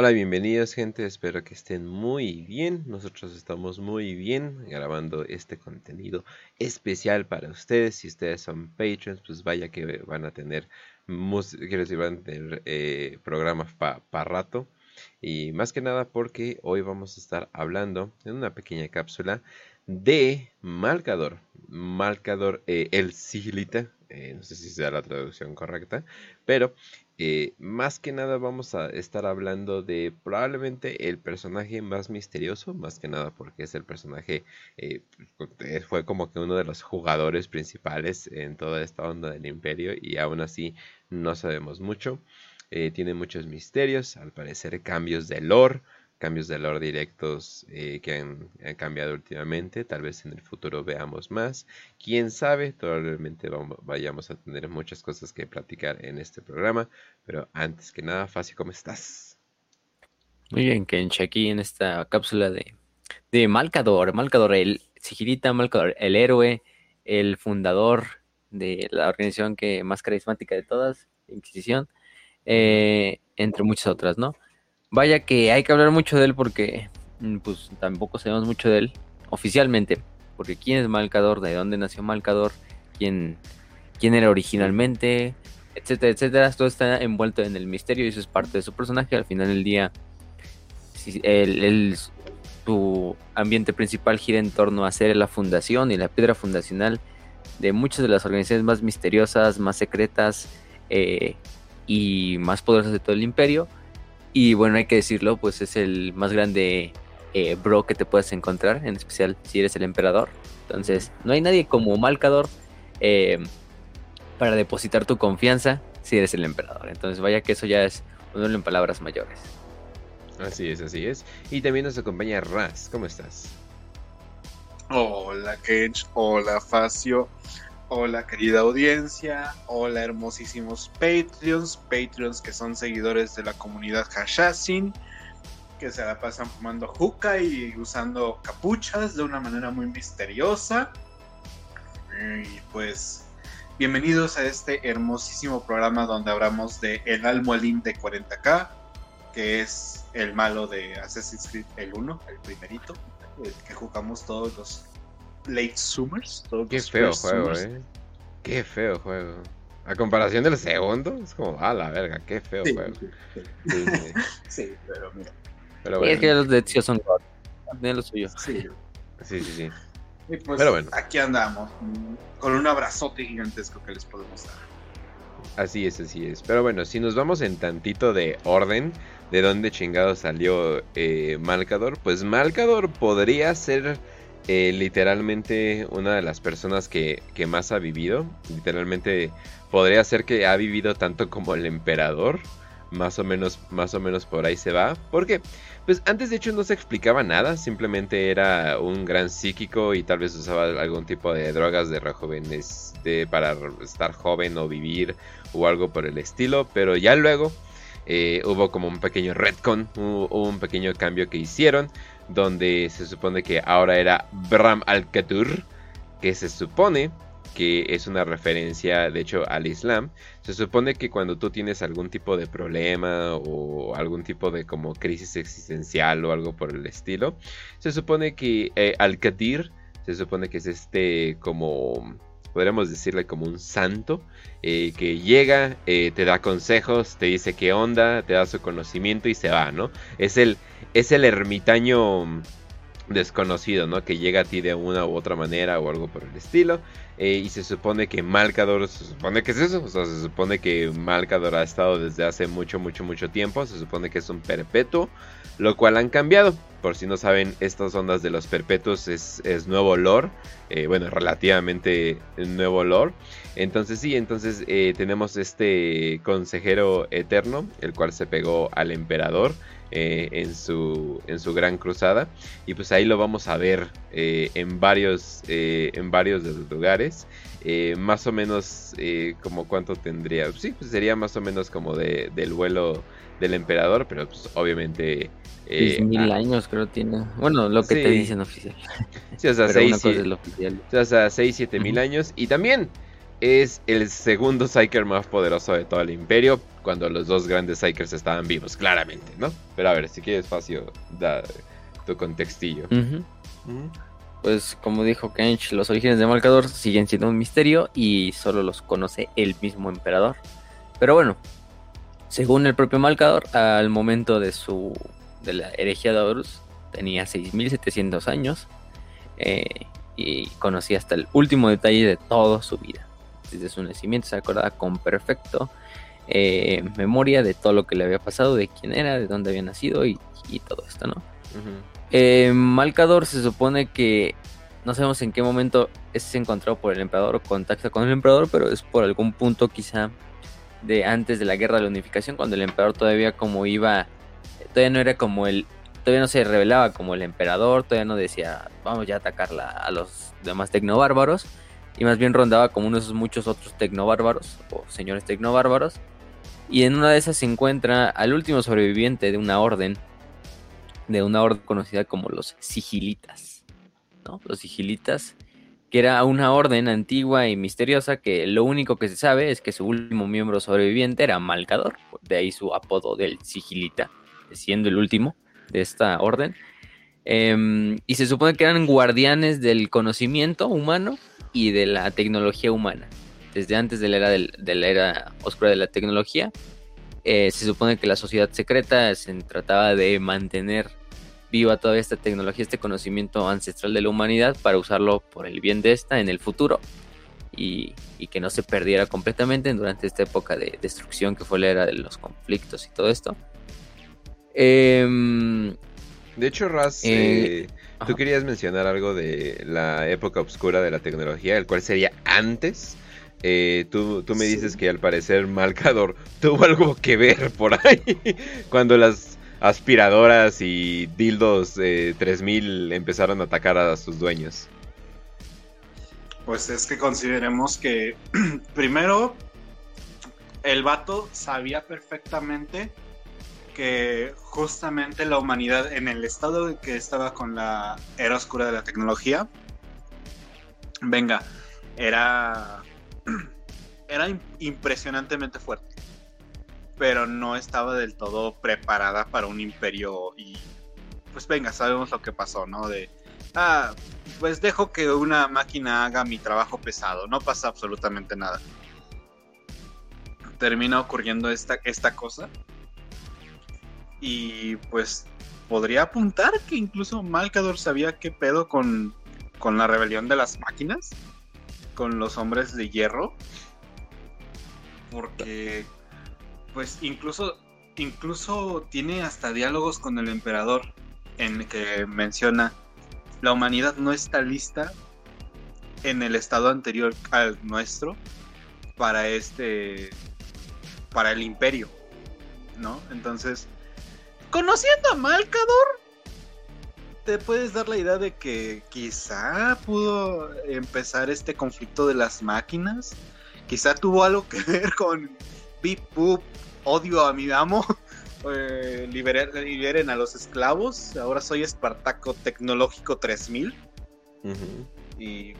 Hola, bienvenidos gente, espero que estén muy bien. Nosotros estamos muy bien grabando este contenido especial para ustedes. Si ustedes son patrons, pues vaya que van a tener quiero decir, van a tener eh, programas para rato. Y más que nada porque hoy vamos a estar hablando en una pequeña cápsula de Malcador. Malcador eh, el Sigilita. Eh, no sé si sea la traducción correcta. Pero eh, más que nada vamos a estar hablando de probablemente el personaje más misterioso, más que nada porque es el personaje, eh, pues, fue como que uno de los jugadores principales en toda esta onda del imperio y aún así no sabemos mucho. Eh, tiene muchos misterios, al parecer cambios de lore, cambios de lore directos eh, que han, cambiado últimamente. Tal vez en el futuro veamos más. Quién sabe, probablemente vayamos a tener muchas cosas que platicar en este programa. Pero antes que nada, Facio, ¿cómo estás? Muy bien, Kench, aquí en esta cápsula de, de Malcador, Malcador, el Sigilita, Malcador, el héroe, el fundador de la organización que más carismática de todas, Inquisición, eh, entre muchas otras, ¿no? Vaya que hay que hablar mucho de él porque mm, pues tampoco sabemos mucho de él oficialmente. Porque quién es Malcador, de dónde nació Malcador, quién, quién era originalmente, etcétera, etcétera. Todo está envuelto en el misterio y eso es parte de su personaje. Al final del día, el, su ambiente principal gira en torno a ser la fundación y la piedra fundacional de muchas de las organizaciones más misteriosas, más secretas eh, y más poderosas de todo el imperio. Y bueno, hay que decirlo, pues es el más grande eh, bro que te puedes encontrar, en especial si eres el emperador. Entonces, no hay nadie como Malcador eh, para depositar tu confianza si eres el emperador. Entonces, vaya que eso ya es ponerlo en palabras mayores. Así es, así es. Y también nos acompaña Raz. ¿Cómo estás? Hola, Kench. Hola, Facio. Hola querida audiencia, hola hermosísimos Patreons, Patreons que son seguidores de la comunidad Hashashin, que se la pasan fumando juca y usando capuchas de una manera muy misteriosa. Y pues bienvenidos a este hermosísimo programa donde hablamos de El Almoalín de 40k, que es el malo de Assassin's Creed el 1, el primerito, el que jugamos todos los late Summers. Qué feo juego, eh. Qué feo juego. A comparación del segundo, es como, a la verga, qué feo juego. Sí, pero mira. Pero bueno. es que los de Ezio son Tienen lo suyo. Sí. Sí, sí, sí. Y pues pero bueno. aquí andamos, con un abrazote gigantesco que les podemos dar. Así es, así es. Pero bueno, si nos vamos en tantito de orden, de dónde chingado salió eh, Malcador, pues Malcador podría ser eh, literalmente una de las personas que, más ha vivido. Literalmente podría ser que ha vivido tanto como el emperador. Más o menos, más o menos por ahí se va. Porque, pues antes de hecho no se explicaba nada. Simplemente era un gran psíquico y tal vez usaba algún tipo de drogas de rejuvenes de, para estar joven o vivir o algo por el estilo. Pero ya luego eh, hubo como un pequeño retcon, hubo un pequeño cambio que hicieron donde se supone que ahora era Bram al-Katur, que se supone que es una referencia de hecho al Islam. Se supone que cuando tú tienes algún tipo de problema o algún tipo de como crisis existencial o algo por el estilo, se supone que eh, al-Katir se supone que es este como podríamos decirle como un santo, eh, que llega, eh, te da consejos, te dice qué onda, te da su conocimiento y se va, ¿no? Es el, es el ermitaño desconocido, ¿no? Que llega a ti de una u otra manera o algo por el estilo. Eh, y se supone que Malcador, se supone que es eso, o sea, se supone que Malcador ha estado desde hace mucho, mucho, mucho tiempo, se supone que es un perpetuo, lo cual han cambiado. Por si no saben, estas ondas de los perpetuos es, nuevo lore, eh, bueno, relativamente nuevo lore. Entonces sí, entonces eh, tenemos este consejero eterno, el cual se pegó al emperador. Eh, en, su, en su gran cruzada. Y pues ahí lo vamos a ver eh, en, varios, eh, en varios de los lugares. más o menos como cuánto tendría. Sí, pues sería más o menos como de, del vuelo del emperador, pero pues obviamente... mil ah, años creo tiene. Bueno, lo que te dicen oficial. Sí, o sea, 6, 7 mil años. Y también es el segundo Psyker más poderoso de todo el imperio, cuando los dos grandes Psykers estaban vivos, claramente, ¿no? Pero a ver, si quieres, Facio, da tu contextillo. Pues como dijo Kench, los orígenes de Malcador siguen siendo un misterio y solo los conoce el mismo emperador. Pero bueno, según el propio Malcador, al momento de su de la herejía de Horus, tenía 6700 años eh, y conocía hasta el último detalle de toda su vida desde su nacimiento se acordaba con perfecto eh, memoria de todo lo que le había pasado, de quién era, de dónde había nacido y, todo esto, ¿no? Eh, Malcador se supone que no sabemos en qué momento es encontrado por el emperador o contacta con el emperador, pero es por algún punto quizá de antes de la guerra de la unificación, cuando el emperador todavía como iba, todavía no era como el, todavía no se revelaba como el emperador, todavía no decía vamos ya a atacar a los demás tecnobárbaros, y más bien rondaba como uno de esos muchos otros tecnobárbaros o señores tecnobárbaros. Y en una de esas se encuentra al último sobreviviente de una orden, de una orden conocida como los sigilitas. ¿no? Los sigilitas, que era una orden antigua y misteriosa que lo único que se sabe es que su último miembro sobreviviente era Malcador, de ahí su apodo del sigilita, siendo el último de esta orden. Em, y se supone que eran guardianes del conocimiento humano y de la tecnología humana. Desde antes de la era, de la era oscura de la tecnología, eh, se supone que la sociedad secreta se trataba de mantener viva toda esta tecnología, este conocimiento ancestral de la humanidad para usarlo por el bien de esta en el futuro y, que no se perdiera completamente durante esta época de destrucción que fue la era de los conflictos y todo esto. Em, de hecho, Raz, eh, eh, Tú querías mencionar algo de la época oscura de la tecnología, el cual sería antes. Eh, tú, me dices que al parecer Malcador tuvo algo que ver por ahí cuando las aspiradoras y dildos 3000 empezaron a atacar a sus dueños. Pues es que consideremos que primero el vato sabía perfectamente justamente la humanidad en el estado que estaba con la era oscura de la tecnología, venga, era, era impresionantemente fuerte, pero no estaba del todo preparada para un imperio y pues venga, sabemos lo que pasó, ¿no? De, ah, pues dejo que una máquina haga mi trabajo pesado, no pasa absolutamente nada. Termina ocurriendo esta, esta cosa y pues podría apuntar que incluso Malcador sabía qué pedo con, la rebelión de las máquinas, con los hombres de hierro. Porque pues incluso incluso tiene hasta diálogos con el emperador en que menciona la humanidad no está lista en el estado anterior al nuestro para este para el imperio, ¿no? Entonces, conociendo a Malcador, te puedes dar la idea de que quizá pudo empezar este conflicto de las máquinas. Quizá tuvo algo que ver con Beep Boop, odio a mi amo. Eh, liberen, a los esclavos. Ahora soy Espartaco Tecnológico 3000. Y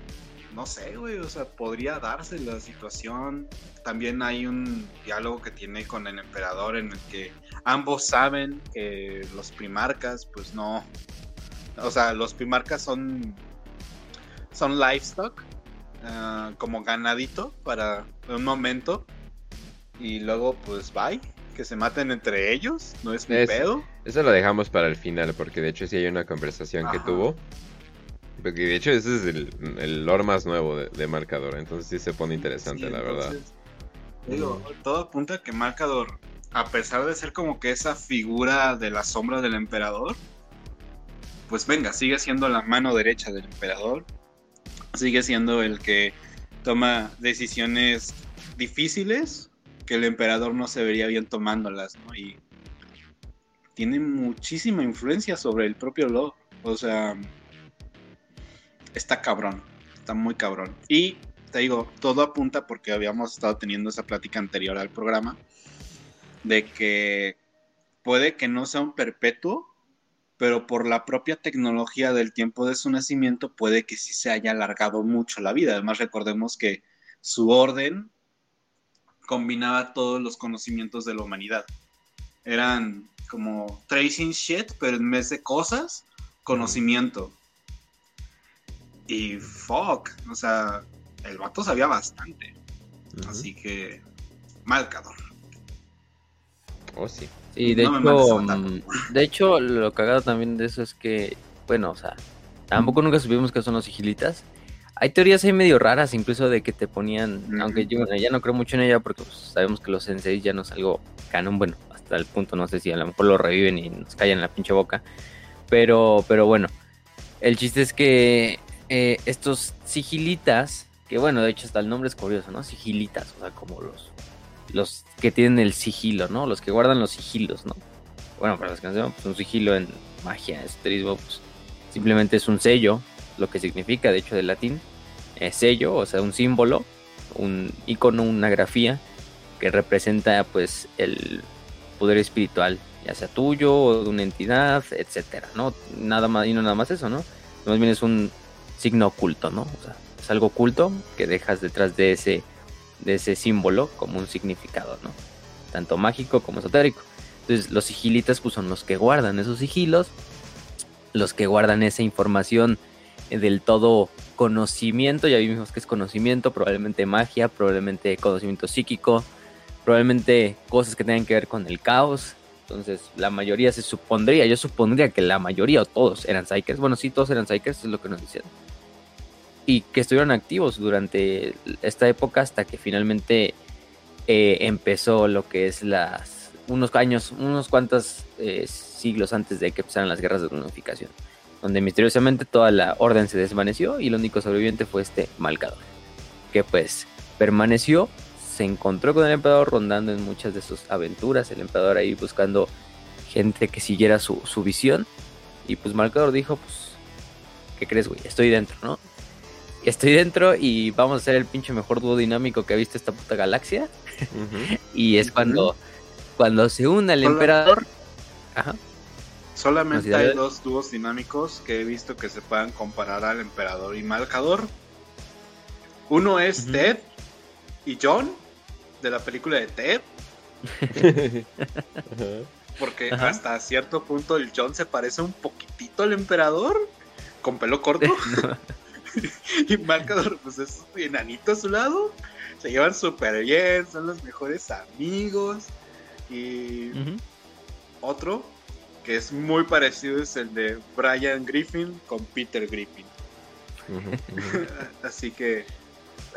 no sé, güey, o sea, podría darse la situación. También hay un diálogo que tiene con el emperador en el que ambos saben que los primarcas, pues no. O sea, los primarcas son. Son livestock, ah, como ganadito para un momento. Y luego, pues bye. Que se maten entre ellos, no es mi pedo. Eso lo dejamos para el final, porque de hecho sí hay una conversación que tuvo porque de hecho ese es el, el lore más nuevo de, Marcador, entonces sí se pone interesante, la verdad. Digo, todo apunta a que Marcador, a pesar de ser como que esa figura de la sombra del emperador, pues venga, sigue siendo la mano derecha del emperador, sigue siendo el que toma decisiones difíciles que el emperador no se vería bien tomándolas, ¿no? Y tiene muchísima influencia sobre el propio Lo. O sea, está cabrón, está muy cabrón. Y te digo, todo apunta porque habíamos estado teniendo esa plática anterior al programa, de que puede que no sea un perpetuo, pero por la propia tecnología del tiempo de su nacimiento puede que sí se haya alargado mucho la vida. Además, recordemos que su orden combinaba todos los conocimientos de la humanidad. Eran como tracing shit, pero en vez de cosas, conocimiento. Y fuck, o sea, el vato sabía bastante. Así que, Malcador. Oh, sí. Sí, de No hecho, mm, de hecho, lo cagado también de eso es que, bueno, o sea, tampoco nunca supimos que son los sigilitas. Hay teorías ahí medio raras, incluso de que te ponían, aunque yo bueno, ya no creo mucho en ella porque pues, sabemos que los senseis ya no es algo canon, bueno, hasta el punto no sé si a lo mejor lo reviven y nos callan la pinche boca, pero, pero bueno, el chiste es que eh, estos sigilitas, que bueno, de hecho hasta el nombre es curioso, ¿no? Sigilitas, o sea, como los, los que tienen el sigilo, ¿no? Los que guardan los sigilos, ¿no? Bueno, para no sepan, pues un sigilo en magia, esoterismo, pues simplemente es un sello, lo que significa, de hecho, del latín, eh, sello, o sea, un símbolo, un icono, una grafía que representa, pues, el poder espiritual, ya sea tuyo o de una entidad, etcétera, ¿no? Nada más, y no nada más eso, ¿no? Más bien es un signo oculto, ¿no? O sea, es algo oculto que dejas detrás de ese, de ese símbolo como un significado, ¿no? Tanto mágico como esotérico. Entonces, los sigilitas pues, son los que guardan esos sigilos, los que guardan esa información del todo conocimiento, ya vimos que es conocimiento, probablemente magia, probablemente conocimiento psíquico, probablemente cosas que tengan que ver con el caos. Entonces, la mayoría se supondría, yo supondría que la mayoría o todos eran Psykers. Bueno, sí, todos eran Psykers, es lo que nos decían. Y que estuvieron activos durante esta época hasta que finalmente eh, empezó lo que es las unos años, unos cuantos eh, siglos antes de que empezaran las guerras de unificación, donde misteriosamente toda la orden se desvaneció y el único sobreviviente fue este Malcador, que pues permaneció, se encontró con el emperador rondando en muchas de sus aventuras, el emperador ahí buscando gente que siguiera su, su visión, y pues Malcador dijo, pues, ¿qué crees, güey? Estoy dentro, ¿no? Estoy dentro y vamos a ser el pinche mejor dúo dinámico que ha visto esta puta galaxia. Y es cuando, cuando se une el Hola. emperador. Ajá. Solamente hay dos dúos dinámicos que he visto que se puedan comparar al emperador y Malcador. Uno es. Ted y John de la película de Ted, porque Ajá. hasta cierto punto el John se parece un poquitito al emperador con pelo corto y Malcador pues es enanito a su lado. Se llevan súper bien, son los mejores amigos y otro que es muy parecido es el de Brian Griffin con Peter Griffin. Así que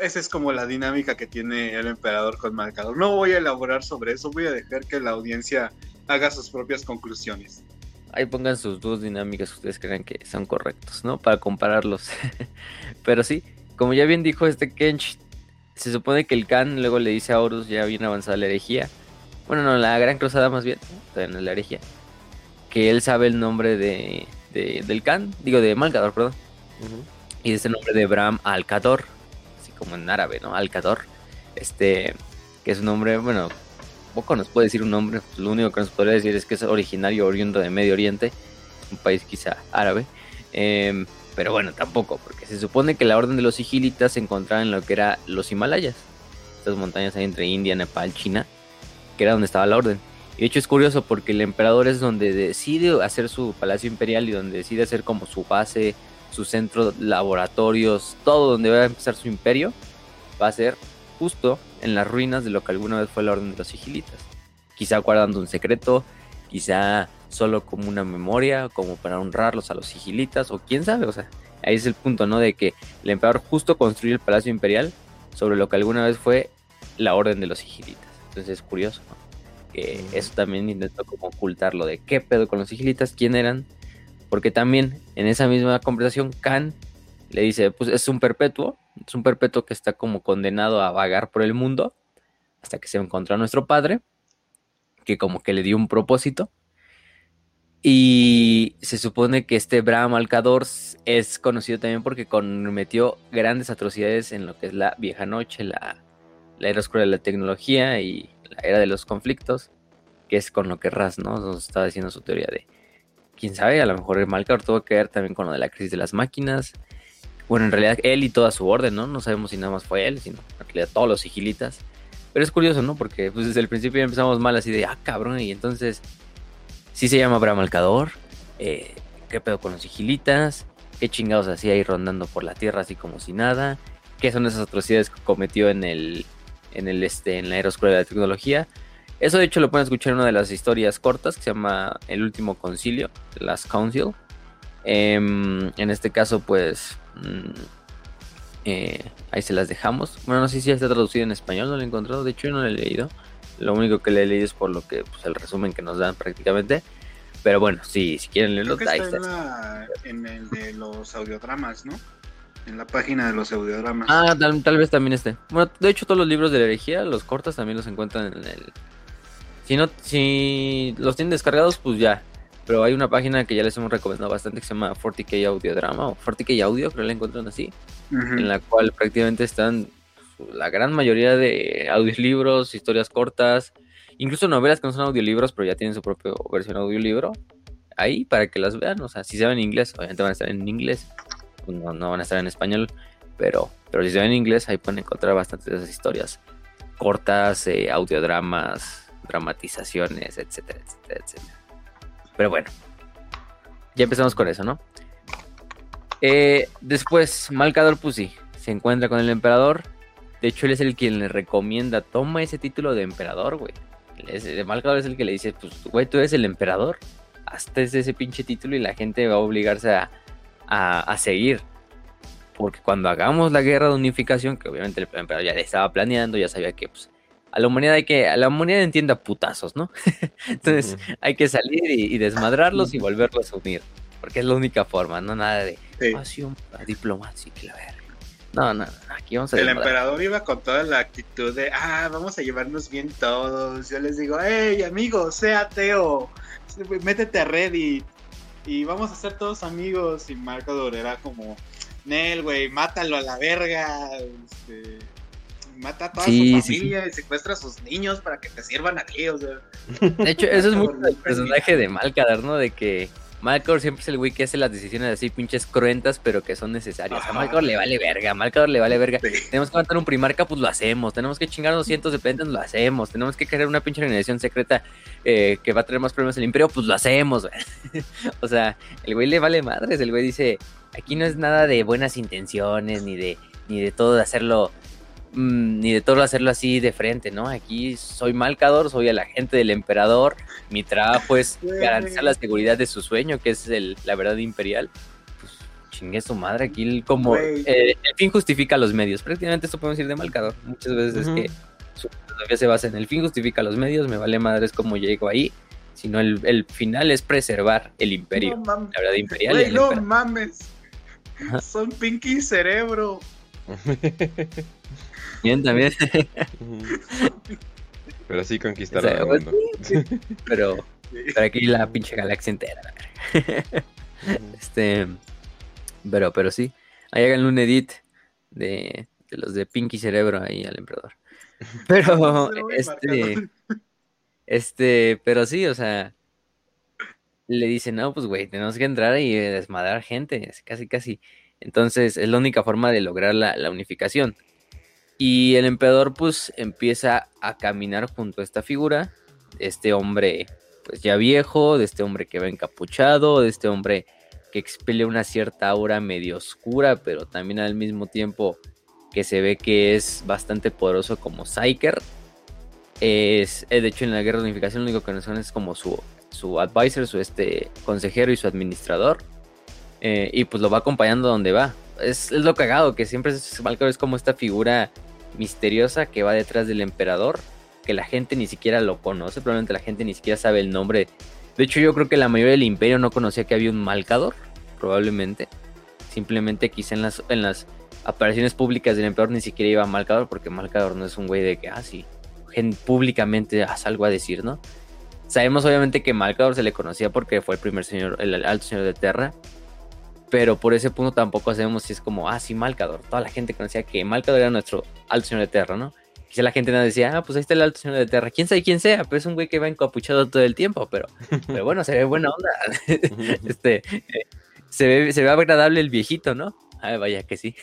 esa es como la dinámica que tiene el emperador con Marcador. No voy a elaborar sobre eso, voy a dejar que la audiencia haga sus propias conclusiones. Ahí pongan sus dos dinámicas que ustedes crean que son correctos, ¿no? Para compararlos. Pero sí, como ya bien dijo este Kench, se supone que el Khan luego le dice a Horus ya bien avanzada la herejía. Bueno, no, la gran cruzada más bien, todavía no es la herejía. Que él sabe el nombre de, de- del Khan, digo de Malcador, perdón. Y de ese nombre de Bram Alcador, así como en árabe, ¿no? Alcador. Este, que es un nombre, bueno, poco nos puede decir un nombre, lo único que nos podría decir es que es originario oriundo de Medio Oriente, un país quizá árabe. Em, pero bueno, tampoco, porque se supone que la orden de los sigilitas se encontraba en lo que era los Himalayas, estas montañas ahí entre India, Nepal, China, que era donde estaba la orden. Y de hecho es curioso porque el emperador es donde decide hacer su palacio imperial y donde decide hacer como su base, su centro, laboratorios, todo donde va a empezar su imperio, va a ser justo en las ruinas de lo que alguna vez fue la orden de los sigilitas. Quizá guardando un secreto, quizá solo como una memoria, como para honrarlos a los sigilitas, o quién sabe, o sea, ahí es el punto, ¿no? De que el emperador justo construyó el palacio imperial sobre lo que alguna vez fue la orden de los sigilitas. Entonces es curioso, ¿no? Que eso también intentó como ocultarlo de qué pedo con los sigilitas, quién eran, porque también en esa misma conversación Khan le dice, pues es un perpetuo, es un perpetuo que está como condenado a vagar por el mundo hasta que se encontró a nuestro padre, que como que le dio un propósito. Y se supone que este Bram Alcador es conocido también porque cometió grandes atrocidades en lo que es la vieja noche, la, la era oscura de la tecnología y la era de los conflictos, que es con lo que Raz ¿no? nos estaba diciendo su teoría de, quién sabe, a lo mejor el Malcador tuvo que ver también con lo de la crisis de las máquinas, bueno, en realidad él y toda su orden, ¿no? No sabemos si nada más fue él, sino en realidad todos los sigilitas. Pero es curioso, ¿no? Porque pues, desde el principio empezamos mal así de, ah, cabrón, y entonces, sí se llama Abraham Alcador, eh, ¿qué pedo con los sigilitas? ¿Qué chingados hacía ahí rondando por la tierra así como si nada? ¿Qué son esas atrocidades que cometió en el, en el, este, en la era de la tecnología? Eso de hecho lo pueden escuchar en una de las historias cortas que se llama El último concilio, The Last Council. Em, en este caso, pues eh, ahí se las dejamos. Bueno, no sé si ya está traducido en español, no lo he encontrado. De hecho, yo no lo he leído. Lo único que le he leído es por lo que, pues, el resumen que nos dan prácticamente. Pero bueno, sí, si quieren leerlo, ahí está. En, el de los audiodramas, ¿no? En la página de los audiodramas. Ah, tal, vez también esté. Bueno, de hecho, todos los libros de la herejía, los cortas, también los encuentran en el. Si no, si los tienen descargados, pues ya. Pero hay una página que ya les hemos recomendado bastante que se llama 40K Audiodrama o 40K Audio, creo que la encuentran así, en la cual prácticamente están la gran mayoría de audiolibros, historias cortas, incluso novelas que no son audiolibros, pero ya tienen su propia versión audiolibro, ahí para que las vean. O sea, si se ven en inglés, obviamente van a estar en inglés, no, no van a estar en español, pero, pero si se ven en inglés, ahí pueden encontrar bastantes de esas historias cortas, eh, audiodramas, dramatizaciones, etcétera, etcétera, etcétera. Pero bueno, ya empezamos con eso, ¿no? Eh, después, Malcador Pussy se encuentra con el emperador. De hecho, él es el quien le recomienda, toma ese título de emperador, güey. Malcador es el que le dice, pues, güey, tú eres el emperador. Hasta ese pinche título y la gente va a obligarse a, a, seguir. Porque cuando hagamos la guerra de unificación, que obviamente el emperador ya estaba planeando, ya sabía que pues, a la humanidad hay que, a la humanidad entienda putazos, ¿no? Entonces hay que salir y, desmadrarlos y volverlos a unir. Porque es la única forma, no nada de pasión, diplomacia, que la verga. No, no, aquí vamos a El emperador iba con toda la actitud de, ah, vamos a llevarnos bien todos. Yo les digo, hey, amigo, sea ateo, métete a Reddit y vamos a ser todos amigos. Y Marco era como, Nel, güey, mátalo a la verga. Este, mata a toda su familia y secuestra a sus niños para que te sirvan aquí, o sea. De hecho, eso es mucho el personaje de Malcador, ¿no? De que Malcador siempre es el güey que hace las decisiones así pinches cruentas, pero que son necesarias. A Malcador le vale verga, a Malcador le vale verga. Tenemos que matar un primarca, pues lo hacemos. Tenemos que chingar 200 de plantas, lo hacemos. Tenemos que crear una pinche organización secreta eh, que va a traer más problemas al imperio, pues lo hacemos. o sea, el güey le vale madres. El güey dice, aquí no es nada de buenas intenciones, ni de, ni de todo de hacerlo Mm, ni de todo hacerlo así de frente, ¿no? Aquí soy Malcador, soy el agente del emperador, mi trabajo es garantizar la seguridad de su sueño, que es el, la verdad imperial. Pues chingue su madre, aquí como eh, el fin justifica los medios, prácticamente esto podemos decir de Malcador, muchas veces es que su filosofía se basa en el fin justifica los medios, me vale madre es como llego ahí, sino el, final es preservar el imperio, la verdad imperial. no mames, son Pinky Cerebro. Bien, también. pero sí conquistaron el mundo. pero, pero aquí la pinche galaxia entera. este, pero, pero sí. Ahí hagan un edit de, de los de Pinky Cerebro ahí al emperador. Pero, este, este, pero sí, o sea, le dicen, no, pues güey, tenemos que entrar y desmadrar gente, casi, casi. Entonces, es la única forma de lograr la, la unificación. Y el emperador pues empieza a caminar junto a esta figura, este hombre pues ya viejo, de este hombre que va encapuchado, de este hombre que expele una cierta aura medio oscura, pero también al mismo tiempo que se ve que es bastante poderoso como Psyker. Es, eh, de hecho, en la guerra de unificación lo único que nos son es como su, su advisor, su este consejero y su administrador. Eh, y pues lo va acompañando donde va. Es, es lo cagado, que siempre es, es como esta figura misteriosa que va detrás del emperador, que la gente ni siquiera lo conoce, probablemente la gente ni siquiera sabe el nombre. De hecho, yo creo que la mayoría del imperio no conocía que había un Malcador, probablemente. Simplemente quizá en las, en las apariciones públicas del emperador ni siquiera iba a Malcador, porque Malcador no es un güey de que, ah, sí, públicamente haz algo a decir, ¿no? Sabemos obviamente que Malcador se le conocía porque fue el primer señor, el alto señor de Terra, pero por ese punto tampoco sabemos si es como, ah, sí, Malcador. Toda la gente conocía que Malcador era nuestro alto señor de Terra, ¿no? Quizá la gente no decía, ah, pues ahí está el alto señor de Terra. ¿Quién sabe quién sea? Pero es un güey que va encapuchado todo el tiempo, pero, pero bueno, se ve buena onda. este, se, ve, se ve agradable el viejito, ¿no? Ah, vaya que sí.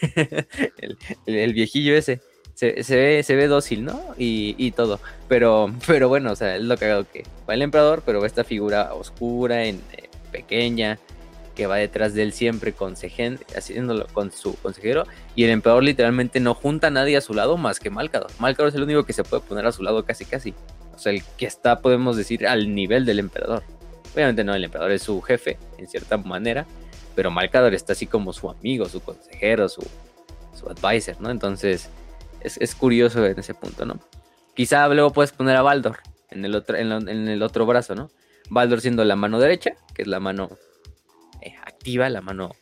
el, viejillo ese. Se, ve, se ve dócil, ¿no? Y, todo. Pero, pero bueno, o sea, es lo cagado que va el emperador, pero va esta figura oscura, en, eh, pequeña, que va detrás de él siempre haciéndolo con su consejero. Y el emperador literalmente no junta a nadie a su lado más que Malcador. Malcador es el único que se puede poner a su lado casi casi. O sea, el que está, podemos decir, al nivel del emperador. Obviamente no, el emperador es su jefe, en cierta manera. Pero Malcador está así como su amigo, su consejero, su, su advisor, ¿no? Entonces, es, curioso en ese punto, ¿no? Quizá luego puedes poner a Baldor en el otro, en, el otro brazo, ¿no? Baldor siendo la mano derecha, que es la mano la mano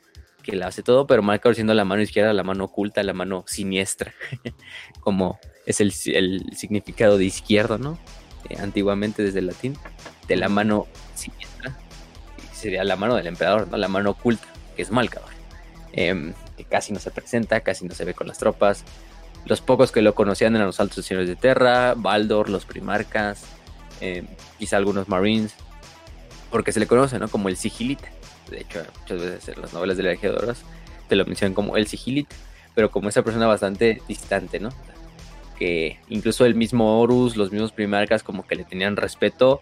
que la hace todo, pero Malcador siendo la mano izquierda, la mano oculta, la mano siniestra, como es el, significado de izquierdo, ¿no? Eh, antiguamente desde el latín, de la mano siniestra, sería la mano del emperador, ¿no? La mano oculta, que es Malcador, em, que casi no se presenta, casi no se ve con las tropas. Los pocos que lo conocían eran los altos señores de Terra, Baldor, los primarcas, em, quizá algunos marines, porque se le conoce, ¿no? Como el sigilita de hecho muchas veces en las novelas de la de te lo mencionan como el sigilita, pero como esa persona bastante distante, ¿no? Que incluso el mismo Horus, los mismos primarcas como que le tenían respeto,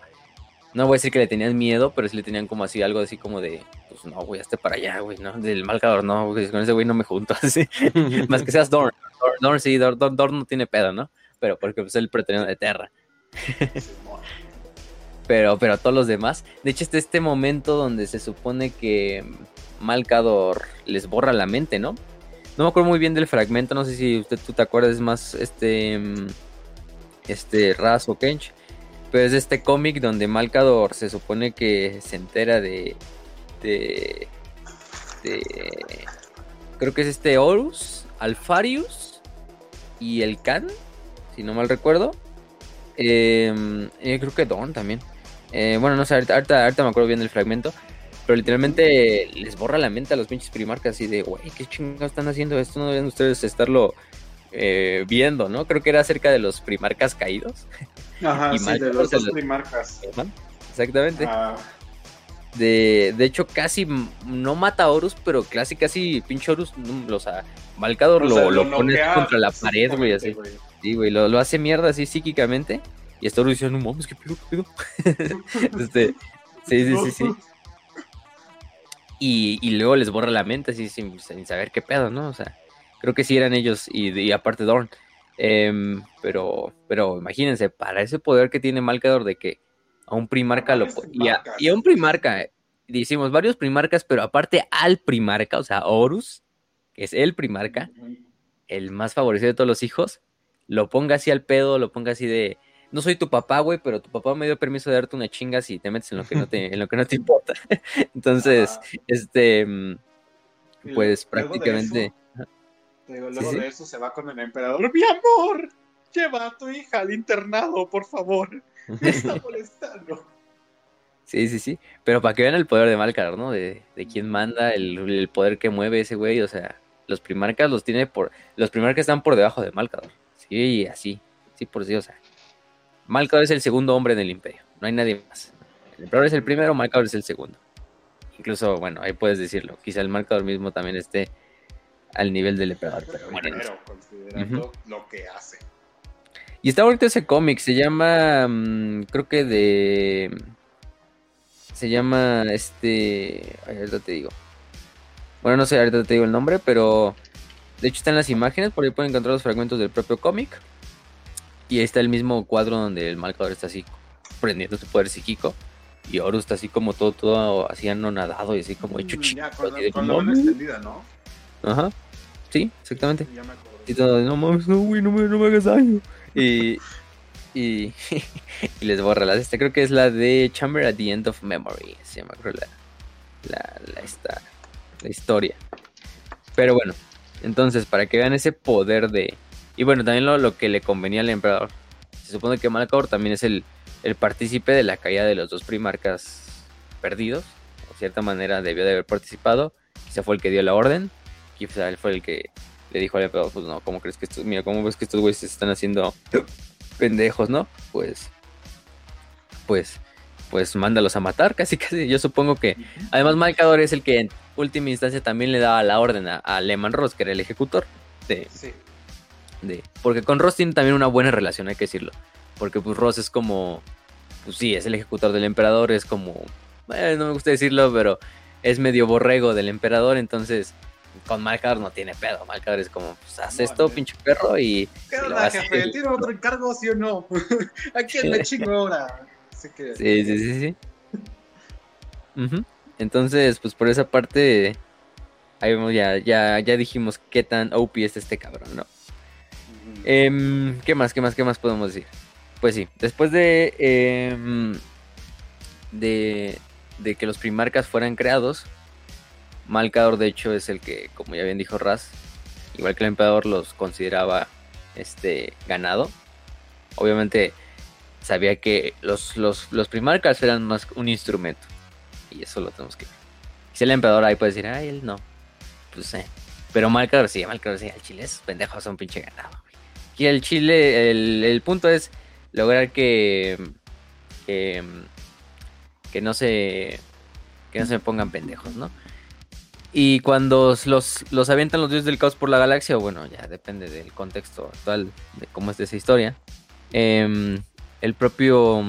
no voy a decir que le tenían miedo, pero sí le tenían como así, algo así como de, pues no, güey, hazte para allá, güey, ¿no? Del Malcador, no, con ese güey no me junto, así. Más que seas Dorn. Dorn, sí, Dorn, Dorn, no tiene pedo, ¿no? Pero porque pues, es el pretendiente de Terra pero, pero todos los demás. De hecho, está este momento donde se supone que Malcador les borra la mente, ¿no? No me acuerdo muy bien del fragmento, no sé si usted tú te acuerdas más este este Raz o Kench, pero es este cómic donde Malcador se supone que se entera de de, creo que es este Horus, Alfarius y el Khan, si no mal recuerdo. Em, creo que Don también. Eh, bueno, no sé, ahorita, me acuerdo bien del fragmento. Pero literalmente les borra la mente a los pinches primarcas así de, güey, ¿qué chingados están haciendo? Esto no deben ustedes estarlo eh, viendo, ¿no? Creo que era acerca de los primarcas caídos. Ajá, sí, de los dos primarcas. Exactamente. Ah. De, de hecho, casi no mata a Horus, pero casi, casi pinche Horus, o sea, Malcador lo, pone contra la pared, güey, así. Sí, güey, lo, lo hace mierda así psíquicamente. Y hasta ahora diciendo, no mames, ¿qué pedo, qué pedo? este, sí, sí, sí, sí. Y, y, luego les borra la mente así sin, saber qué pedo, ¿no? O sea, creo que sí eran ellos y, aparte Dorn. Em, pero, pero imagínense, para ese poder que tiene Malcador de que a un primarca lo y a, y a, un primarca, decimos varios primarcas, pero aparte al primarca, o sea, Horus, que es el primarca, el más favorecido de todos los hijos, lo ponga así al pedo, lo ponga así de, no soy tu papá, güey, pero tu papá me dio permiso de darte una chinga si te metes en lo que no te, en lo que no te importa. Entonces, este, mm, pues prácticamente... luego de eso se va con el emperador. Mi amor, lleva a tu hija al internado, por favor. Me está molestando. Sí, sí, sí. Pero para que vean el poder de Malcar, ¿no? De, de quién manda, el, poder que mueve ese güey. O sea, los primarcas los tiene por. Los primarcas están por debajo de Malcar. Sí, así. Sí, por sí, o sea. Malcador es el segundo hombre en el imperio, no hay nadie más. El emperador es el primero, Malcador es el segundo. Incluso, bueno, ahí puedes decirlo. Quizá el Malcador mismo también esté al nivel del emperador. Pero primero, considerando lo que hace. Y está ahorita ese cómic, se llama, mm, creo que de... Se llama este... Ahorita te digo. Bueno, no sé, ahorita te digo el nombre, pero... De hecho están las imágenes, por ahí pueden encontrar los fragmentos del propio cómic. Y ahí está el mismo cuadro donde el Malcador está así prendiendo su poder psíquico. Y Horus está así como todo, todo así anonadado y así como hecho chico. con, la, con mano extendida, ¿no? Ajá. Sí, exactamente. y todo, no mames, no, güey, no me, no me hagas daño. Y, y, y les borra la este creo que es la de Chamber at the End of Memory. Se llama, creo, la, la, la, esta, la historia. Pero bueno, entonces, para que vean ese poder de, y bueno, también lo, que le convenía al emperador. Se supone que Malcador también es el, el partícipe de la caída de los dos primarcas perdidos. De cierta manera debió de haber participado. Quizá fue el que dio la orden. Quizá él fue el que le dijo al emperador, pues no, ¿cómo crees que estos, mira, cómo ves que estos güeyes se están haciendo pendejos, no? Pues, pues, pues mándalos a matar, casi casi. Yo supongo que, además Malcador es el que última instancia también le daba la orden a, a Lehman Ross, que era el ejecutor. De, Sí. De, porque con Ross tiene también una buena relación, hay que decirlo. Porque pues Ross es como, pues sí, es el ejecutor del emperador, es como, eh, no me gusta decirlo, pero es medio borrego del emperador, entonces con Malcador no tiene pedo. Malcador es como, pues haz esto, pinche perro, y ¿Qué onda, jefe? ¿Tiene otro encargo, sí o no? ¿A quién le chingo ahora? Así que... Sí, sí, sí. Entonces, pues por esa parte, ahí vemos, ya, ya, ya dijimos qué tan OP es este cabrón, ¿no? Em, ¿Qué más, qué más, qué más podemos decir? Pues sí, después de, em, de, de que los primarcas fueran creados, Malcador de hecho es el que, como ya bien dijo Raz, igual que el emperador los consideraba este ganado. Obviamente sabía que los, los, los primarcas eran más un instrumento. Y eso lo tenemos que ver. Si el emperador ahí puede decir, ay, él no. Pues eh. Pero Malcador sí, Malcador sí, el chile, esos pendejos son pinche ganado. Y el chile, el, el punto es lograr que, que, no se que no se pongan pendejos, ¿no? Y cuando los, los avientan los dioses del caos por la galaxia, bueno, ya depende del contexto actual de cómo es esa historia. em, el propio.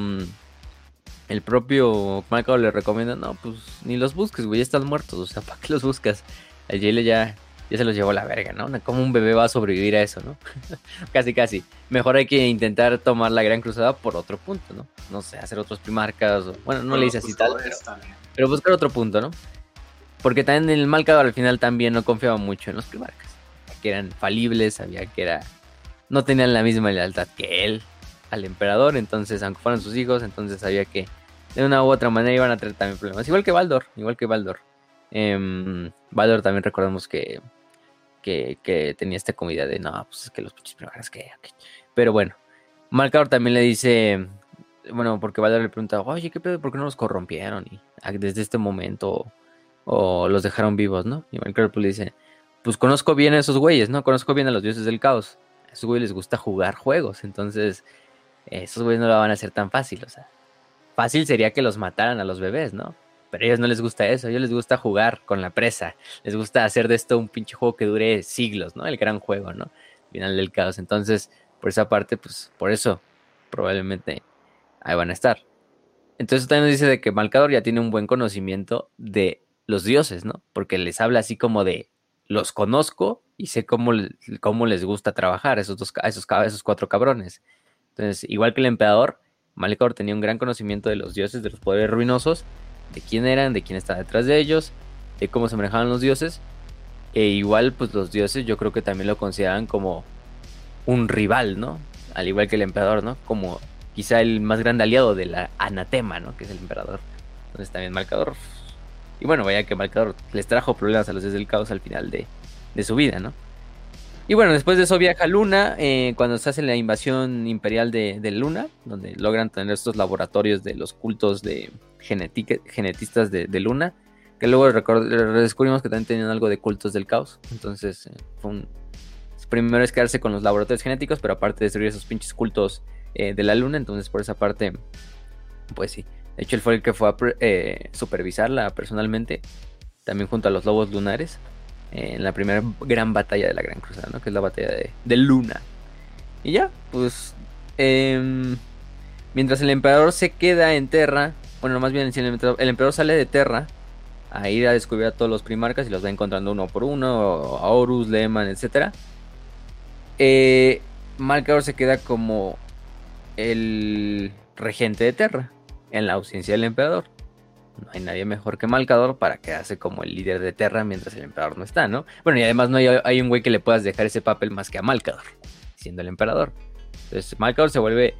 El propio Malcador le recomienda, no, pues ni los busques, güey, ya están muertos, o sea, ¿para qué los buscas? El Jale ya, ya se los llevó la verga, ¿no? ¿Cómo un bebé va a sobrevivir a eso, no? casi, casi. Mejor hay que intentar tomar la Gran Cruzada por otro punto, ¿no? No sé, hacer otros primarcas, o, bueno, no le hice así tal, pero, buscar otro punto, ¿no? Porque también el Malcador al final también no confiaba mucho en los primarcas. Que eran falibles, sabía que era. No tenían la misma lealtad que él al emperador. Entonces, aunque fueran sus hijos, entonces sabía que de una u otra manera iban a tener también problemas. Igual que Baldor, igual que Baldor. Em, Baldor también recordemos que, que, tenía esta comida de no, pues es que los pinches primarcas que. ok". Pero bueno, Malcador también le dice. Bueno, porque Baldor le pregunta, oye, ¿qué pedo? ¿Por qué no los corrompieron? Y desde este momento o los dejaron vivos, ¿no? Y Minecraft pues, le dice, pues conozco bien a esos güeyes, ¿no? Conozco bien a los dioses del caos. A esos güeyes les gusta jugar juegos, entonces esos güeyes no lo van a hacer tan fácil, o sea. Fácil sería que los mataran a los bebés, ¿no? Pero a ellos no les gusta eso, a ellos les gusta jugar con la presa, les gusta hacer de esto un pinche juego que dure siglos, ¿no? El gran juego, ¿no? Final del caos. Entonces, por esa parte, pues por eso probablemente ahí van a estar. Entonces también nos dice de que Malcador ya tiene un buen conocimiento de los dioses, ¿no? Porque les habla así como de los conozco y sé cómo, cómo les gusta trabajar a esos, dos, esos, esos cuatro cabrones. Entonces, igual que el emperador, Malcador tenía un gran conocimiento de los dioses, de los poderes ruinosos, de quién eran, de quién estaba detrás de ellos, de cómo se manejaban los dioses. E igual, pues los dioses yo creo que también lo consideraban como un rival, ¿no? Al igual que el emperador, ¿no? Como quizá el más grande aliado de la anatema, ¿no? Que es el emperador. Entonces también Malcador. Y bueno, vaya que Malcador les trajo problemas a los dioses del caos al final de, de su vida, ¿no? Y bueno, después de eso viaja Luna, eh, cuando se hace la invasión imperial de, Luna, donde logran tener estos laboratorios de los cultos de genetistas de, Luna, que luego descubrimos que también tenían algo de cultos del caos. Entonces, eh, fue un... primero es quedarse con los laboratorios genéticos, pero aparte destruir esos pinches cultos eh, de la Luna, entonces por esa parte, pues sí. De hecho, él fue el que fue a eh, supervisarla personalmente, también junto a los lobos lunares, en la primera gran batalla de la Gran Cruzada, ¿no? Que es la batalla de, Luna. Y ya, pues, em, mientras el emperador se queda en Terra, bueno, más bien el el emperador sale de Terra a ir a descubrir a todos los primarcas y los va encontrando uno por uno, a Horus, Lehman, etc. Eh, Malcador se queda como el regente de Terra, en la ausencia del emperador. No hay nadie mejor que Malcador para quedarse como el líder de Terra mientras el emperador no está, ¿no? Bueno, y además no hay, un güey que le puedas dejar ese papel más que a Malcador, siendo el emperador. Entonces, Malcador se vuelve,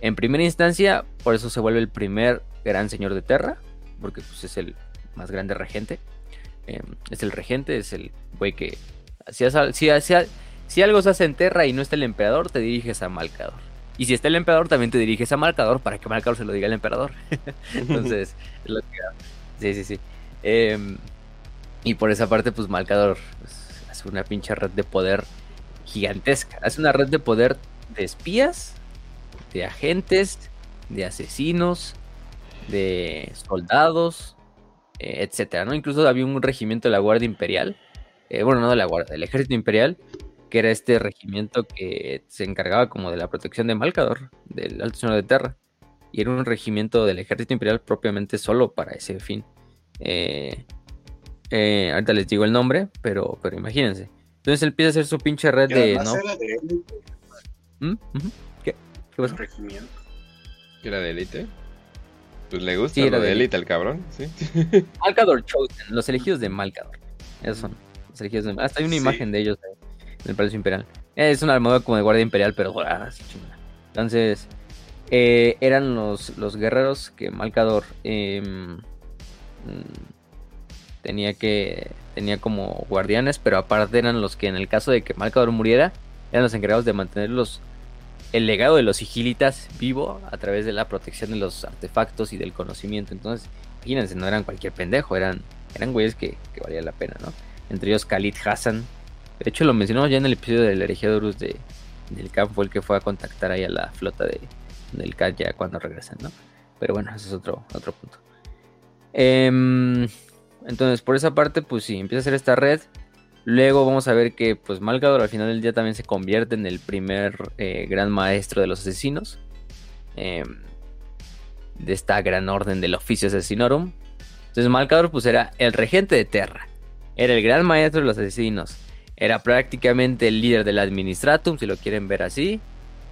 en primera instancia, por eso se vuelve el primer gran señor de Terra, porque pues, es el más grande regente. Eh, es el regente, es el güey que. Si- si algo se hace en Terra y no está el emperador, te diriges a Malcador. Y si está el emperador, también te diriges a Malcador para que Malcador se lo diga al emperador. Entonces, que- sí, sí, sí. Em, y por esa parte, pues Malcador pues, hace una pinche red de poder gigantesca. Hace una red de poder de espías, de agentes, de asesinos, de soldados, eh, etcétera, ¿no? Incluso había un regimiento de la Guardia Imperial, eh, bueno, no de la Guardia, del Ejército Imperial, que era este regimiento que se encargaba como de la protección de Malcador, del Alto Señor de Terra, y era un regimiento del Ejército Imperial propiamente solo para ese fin. Eh, ahorita les digo el nombre, pero, pero imagínense. Entonces él empieza a hacer su pinche red de... ¿no? ¿Mm? ¿Qué? ¿Qué pasó? ¿Era de élite? Pues le gusta sí, lo de élite al cabrón, sí. Malcador Chosen, los elegidos de Malcador. Esos son los elegidos de Hasta hay una imagen de ellos en el Palacio Imperial. Es una armadura como de guardia imperial, pero así chingada. Entonces, eh, eran los, los guerreros que Malcador em, tenía que tenía como guardianes, pero aparte eran los que en el caso de que Malcador muriera, eran los encargados de mantener los, el legado de los sigilitas vivo a través de la protección de los artefactos y del conocimiento. Entonces, imagínense, no eran cualquier pendejo, eran, eran güeyes que, que valía la pena, ¿no? Entre ellos Khalid Hassan. De hecho, lo mencionamos ya en el episodio del Horus de, del Camp, fue el que fue a contactar ahí a la flota de, del Cat ya cuando regresan, ¿no? Pero bueno, ese es otro, otro punto. Em, entonces, por esa parte, pues sí, empieza a hacer esta red. Luego vamos a ver que pues Malcador al final del día también se convierte en el primer eh, gran maestro de los asesinos. Em, de esta gran orden del oficio asesinorum. Entonces Malcador pues era el regente de Terra. Era el gran maestro de los asesinos. Era prácticamente el líder del administratum, si lo quieren ver así.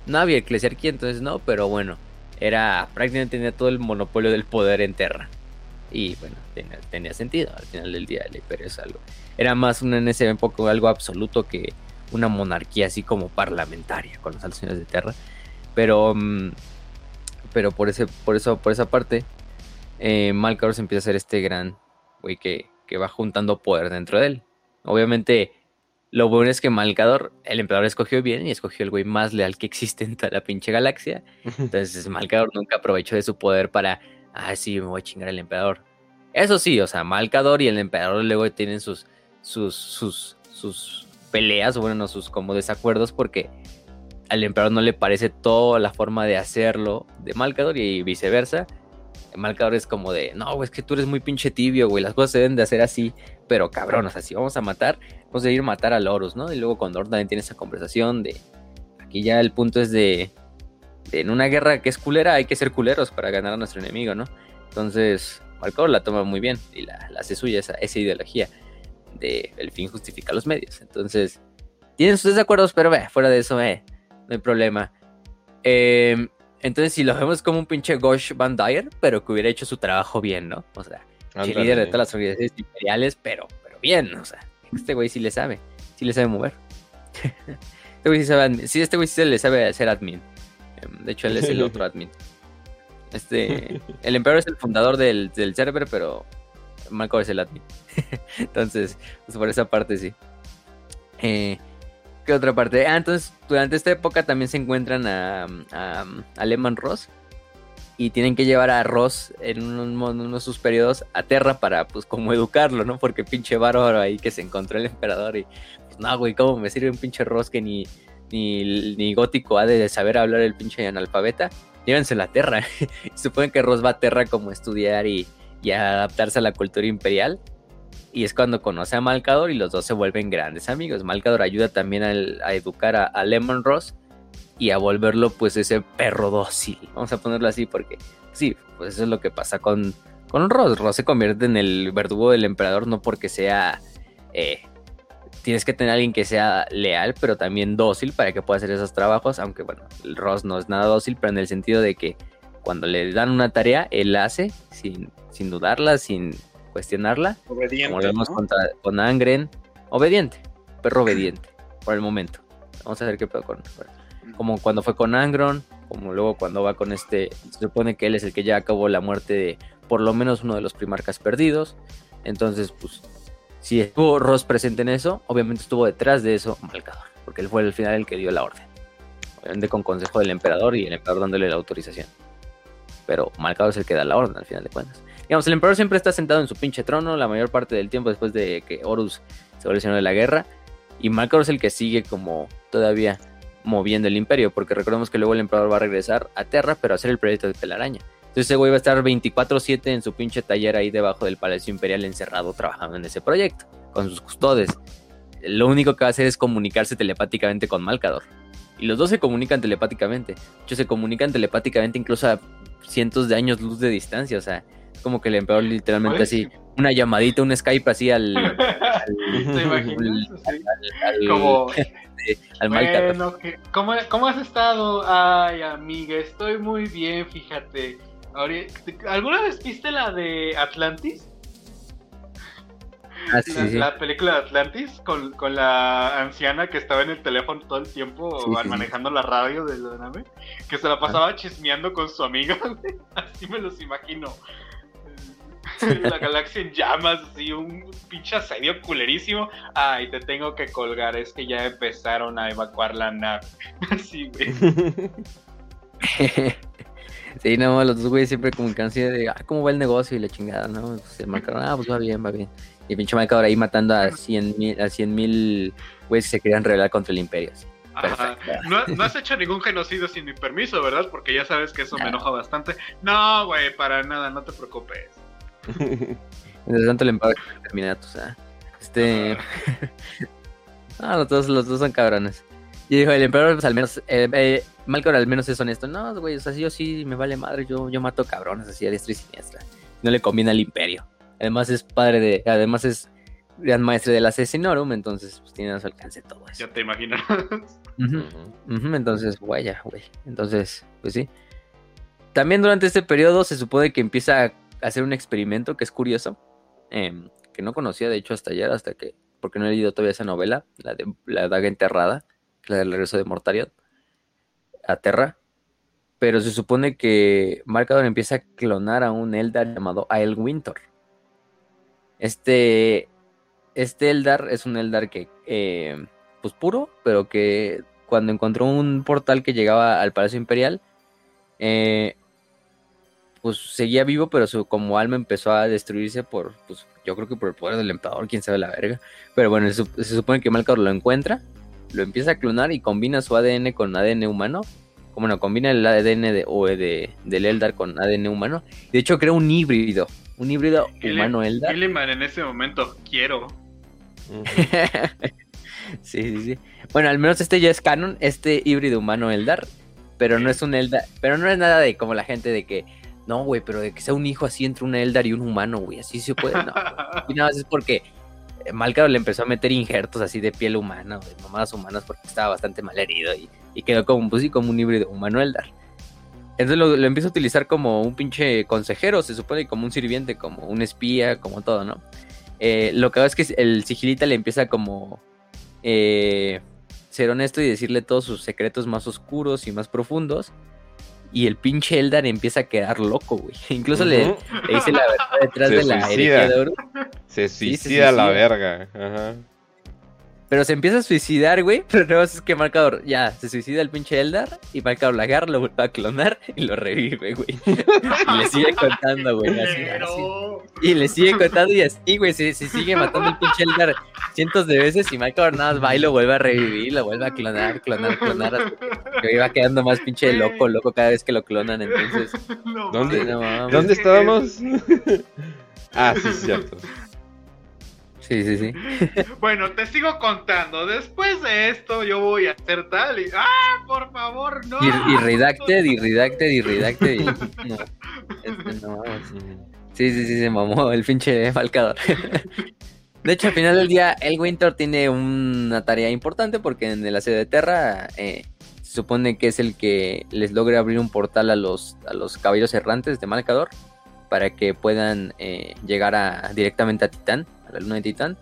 No había eclesiarquía, entonces no, pero bueno. Era prácticamente tenía todo el monopolio del poder en Terra. Y bueno, tenía, sentido. Al final del día imperio es algo. Era más un, en ese época algo absoluto que una monarquía así como parlamentaria con las alciones de Terra. Pero, mm, pero por, ese, por, eso, por esa parte, eh, empieza a ser este gran güey que, que va juntando poder dentro de él. Obviamente, lo bueno es que Malcador, el emperador escogió bien y escogió el güey más leal que existe en toda la pinche galaxia. Entonces, Malcador nunca aprovechó de su poder para ah, sí, me voy a chingar al emperador. Eso sí, o sea, Malcador y el emperador luego tienen sus, sus, sus, sus peleas, o bueno, sus como desacuerdos, porque al emperador no le parece toda la forma de hacerlo de Malcador y viceversa. Malcador es como de, no, güey, es que tú eres muy pinche tibio, güey, las cosas se deben de hacer así, pero cabrón, o sea, si vamos a matar, vamos a ir a matar a Loros, ¿no? Y luego cuando Or también tiene esa conversación de, aquí ya el punto es de, en una guerra que es culera hay que ser culeros para ganar a nuestro enemigo, ¿no? Entonces, Malcador la toma muy bien y la, hace suya esa, ideología de el fin justifica los medios. Entonces, tienen sus desacuerdos, pero ve, fuera de eso, eh, no hay problema. Em, entonces, si lo vemos como un pinche Gosh Van Dyer, pero que hubiera hecho su trabajo bien, ¿no? O sea, líder de todas las organizaciones imperiales, pero, pero bien, o sea, este güey sí le sabe, sí le sabe mover. este güey sí sabe, sí, este güey sí le sabe hacer admin. Em, de hecho, él es el otro admin. Este, el emperador es el fundador del, server, pero Marco es el admin. entonces, pues por esa parte sí. Eh, ¿Qué otra parte? Ah, entonces, durante esta época también se encuentran a, a, Lehman Ross. Y tienen que llevar a Ross en, uno de sus periodos a Terra para, pues, como educarlo, ¿no? Porque pinche bárbaro ahí que se encontró el emperador y, pues, no, güey, ¿cómo me sirve un pinche Ross que ni, ni, gótico ha de saber hablar el pinche analfabeta, llévense a Terra. Suponen que Ross va a Terra como estudiar y, adaptarse a la cultura imperial. Y es cuando conoce a Malcador y los dos se vuelven grandes amigos. Malcador ayuda también a, educar a, Lemon Ross y a volverlo pues ese perro dócil. Vamos a ponerlo así porque sí, pues eso es lo que pasa con, con Ross. Ross se convierte en el verdugo del emperador no porque sea eh, tienes que tener a alguien que sea leal, pero también dócil para que pueda hacer esos trabajos, aunque bueno, el Ross no es nada dócil, pero en el sentido de que cuando le dan una tarea, él hace sin, sin dudarla, sin cuestionarla. Obediente. Como vemos con Angren, obediente, perro obediente, por el momento. Vamos a ver qué puedo con. Como cuando fue con Angron, como luego cuando va con este. Se supone que él es el que ya acabó la muerte de por lo menos uno de los primarcas perdidos. Entonces, pues si estuvo Ross presente en eso, obviamente estuvo detrás de eso Malcador, porque él fue al final el que dio la orden. Obviamente con consejo del emperador y el emperador dándole la autorización. Pero Malcador es el que da la orden al final de cuentas. Digamos, el emperador siempre está sentado en su pinche trono la mayor parte del tiempo después de que Horus se vuelve de la guerra. Y Malcador es el que sigue como todavía moviendo el imperio, porque recordemos que luego el emperador va a regresar a Terra, pero a hacer el proyecto de telaraña. Entonces ese güey va a estar 24/7 en su pinche taller ahí debajo del Palacio Imperial encerrado trabajando en ese proyecto, con sus custodes. Lo único que va a hacer es comunicarse telepáticamente con Malcador. Y los dos se comunican telepáticamente. De hecho, se comunican telepáticamente incluso a cientos de años luz de distancia. O sea, como que el emperador literalmente así, una llamadita, un Skype así al, al, ¿cómo, ¿cómo has estado? Ay, amiga, estoy muy bien, fíjate. ¿Alguna vez viste la de Atlantis? Ah, sí, la, sí. la película de Atlantis con, con la anciana que estaba en el teléfono todo el tiempo Sí, manejando la radio de la nave, que se la pasaba chismeando con su amiga, así me los imagino. La galaxia en llamas, así un pinche asedio culerísimo. Ay, te tengo que colgar, es que ya empezaron a evacuar la nave. Así, güey. sí, no, los dos güeyes siempre como que así de, ah, ¿cómo va el negocio? Y la chingada, ¿no? El Malcador, ah, pues va bien, va bien. Y el pinche Malcador ahí matando a 100 mil, a 100 mil güeyes que se querían rebelar contra el imperio. así. Ajá. No, no has hecho ningún genocidio sin mi permiso, ¿verdad? Porque ya sabes que eso me No. enoja bastante. No, güey, para nada, no te preocupes. Mientras tanto el emperador termina, o sea, este... no, los dos, los dos son cabrones. Y dijo, el emperador, pues al menos, eh, eh, Malcador al menos es honesto. No, güey, o sea, yo sí me vale madre, yo, yo mato cabrones así a diestra y siniestra. No le conviene al imperio. Además es padre de, además es gran maestre del asesinorum, entonces pues tiene a su alcance todo eso. Ya te imaginas. Entonces, vaya, güey. Entonces, pues sí. También durante este periodo se supone que empieza a hacer un experimento que es curioso, em, que no conocía de hecho hasta ayer, hasta que, porque no he leído todavía esa novela, la de La Daga Enterrada, la del regreso de Mortarion a Terra. Pero se supone que Markador empieza a clonar a un Eldar llamado Ael Winter. Este, este Eldar es un Eldar que, eh, pues puro, pero que cuando encontró un portal que llegaba al Palacio Imperial, eh, pues seguía vivo, pero su como alma empezó a destruirse por, pues yo creo que por el poder del emperador, quién sabe la verga. Pero bueno, se, sup- se supone que Malcador lo encuentra, lo empieza a clonar y combina su ADN con ADN humano. Como no, combina el ADN de, o de, del Eldar con ADN humano. De hecho, crea un híbrido, un híbrido Gilliman- humano Eldar. Gilliman en ese momento, quiero. Sí, sí, sí. Bueno, al menos este ya es canon, este híbrido humano Eldar, pero no es un Eldar, pero no es nada de como la gente de que, no, güey, pero de que sea un hijo así entre un Eldar y un humano, güey, así se puede, no. Y nada más es porque Malcador le empezó a meter injertos así de piel humana, de mamadas humanas, porque estaba bastante mal herido y, y quedó como, pues, sí, como un híbrido humano Eldar. Entonces lo, lo empieza a utilizar como un pinche consejero, se supone, como un sirviente, como un espía, como todo, ¿no? Eh, lo que hago es que el sigilita le empieza como eh, ser honesto y decirle todos sus secretos más oscuros y más profundos. Y el pinche Eldar empieza a quedar loco, güey. Incluso le, le dice la verdad detrás Se de la suicida. herejía de oro. Se Sí, se suicida la suicida. verga. Ajá. Pero se empieza a suicidar, güey. Pero luego es que Marcador ya se suicida el pinche Eldar. Y Marcador lo agarra, lo vuelve a clonar y lo revive, güey. Y le sigue contando, güey. así, así. Pero... Y le sigue contando y así, güey. Se, se sigue matando el pinche Eldar cientos de veces. Y Marcador nada más va y lo vuelve a revivir, lo vuelve a clonar, clonar, clonar. Hasta que iba quedando más pinche loco, loco cada vez que lo clonan. Entonces, No, ¿Dónde? no. ¿Dónde estábamos? ah, sí, es cierto. Sí, sí, sí. Bueno, te sigo contando. Después de esto, yo voy a hacer tal y. ¡Ah! Por favor, no. Y, y redacted, y redacted, y redacted. Y... No, este, no. Ujú. Sí, sí, sí, se mamó el pinche falcador. De hecho, al final del día, el Winter tiene una tarea importante porque en el asedio de Terra eh, se supone que es el que les logra abrir un portal a los, a los caballeros errantes de Malcador para que puedan eh, llegar a, directamente a Titán, a la luna de Titán,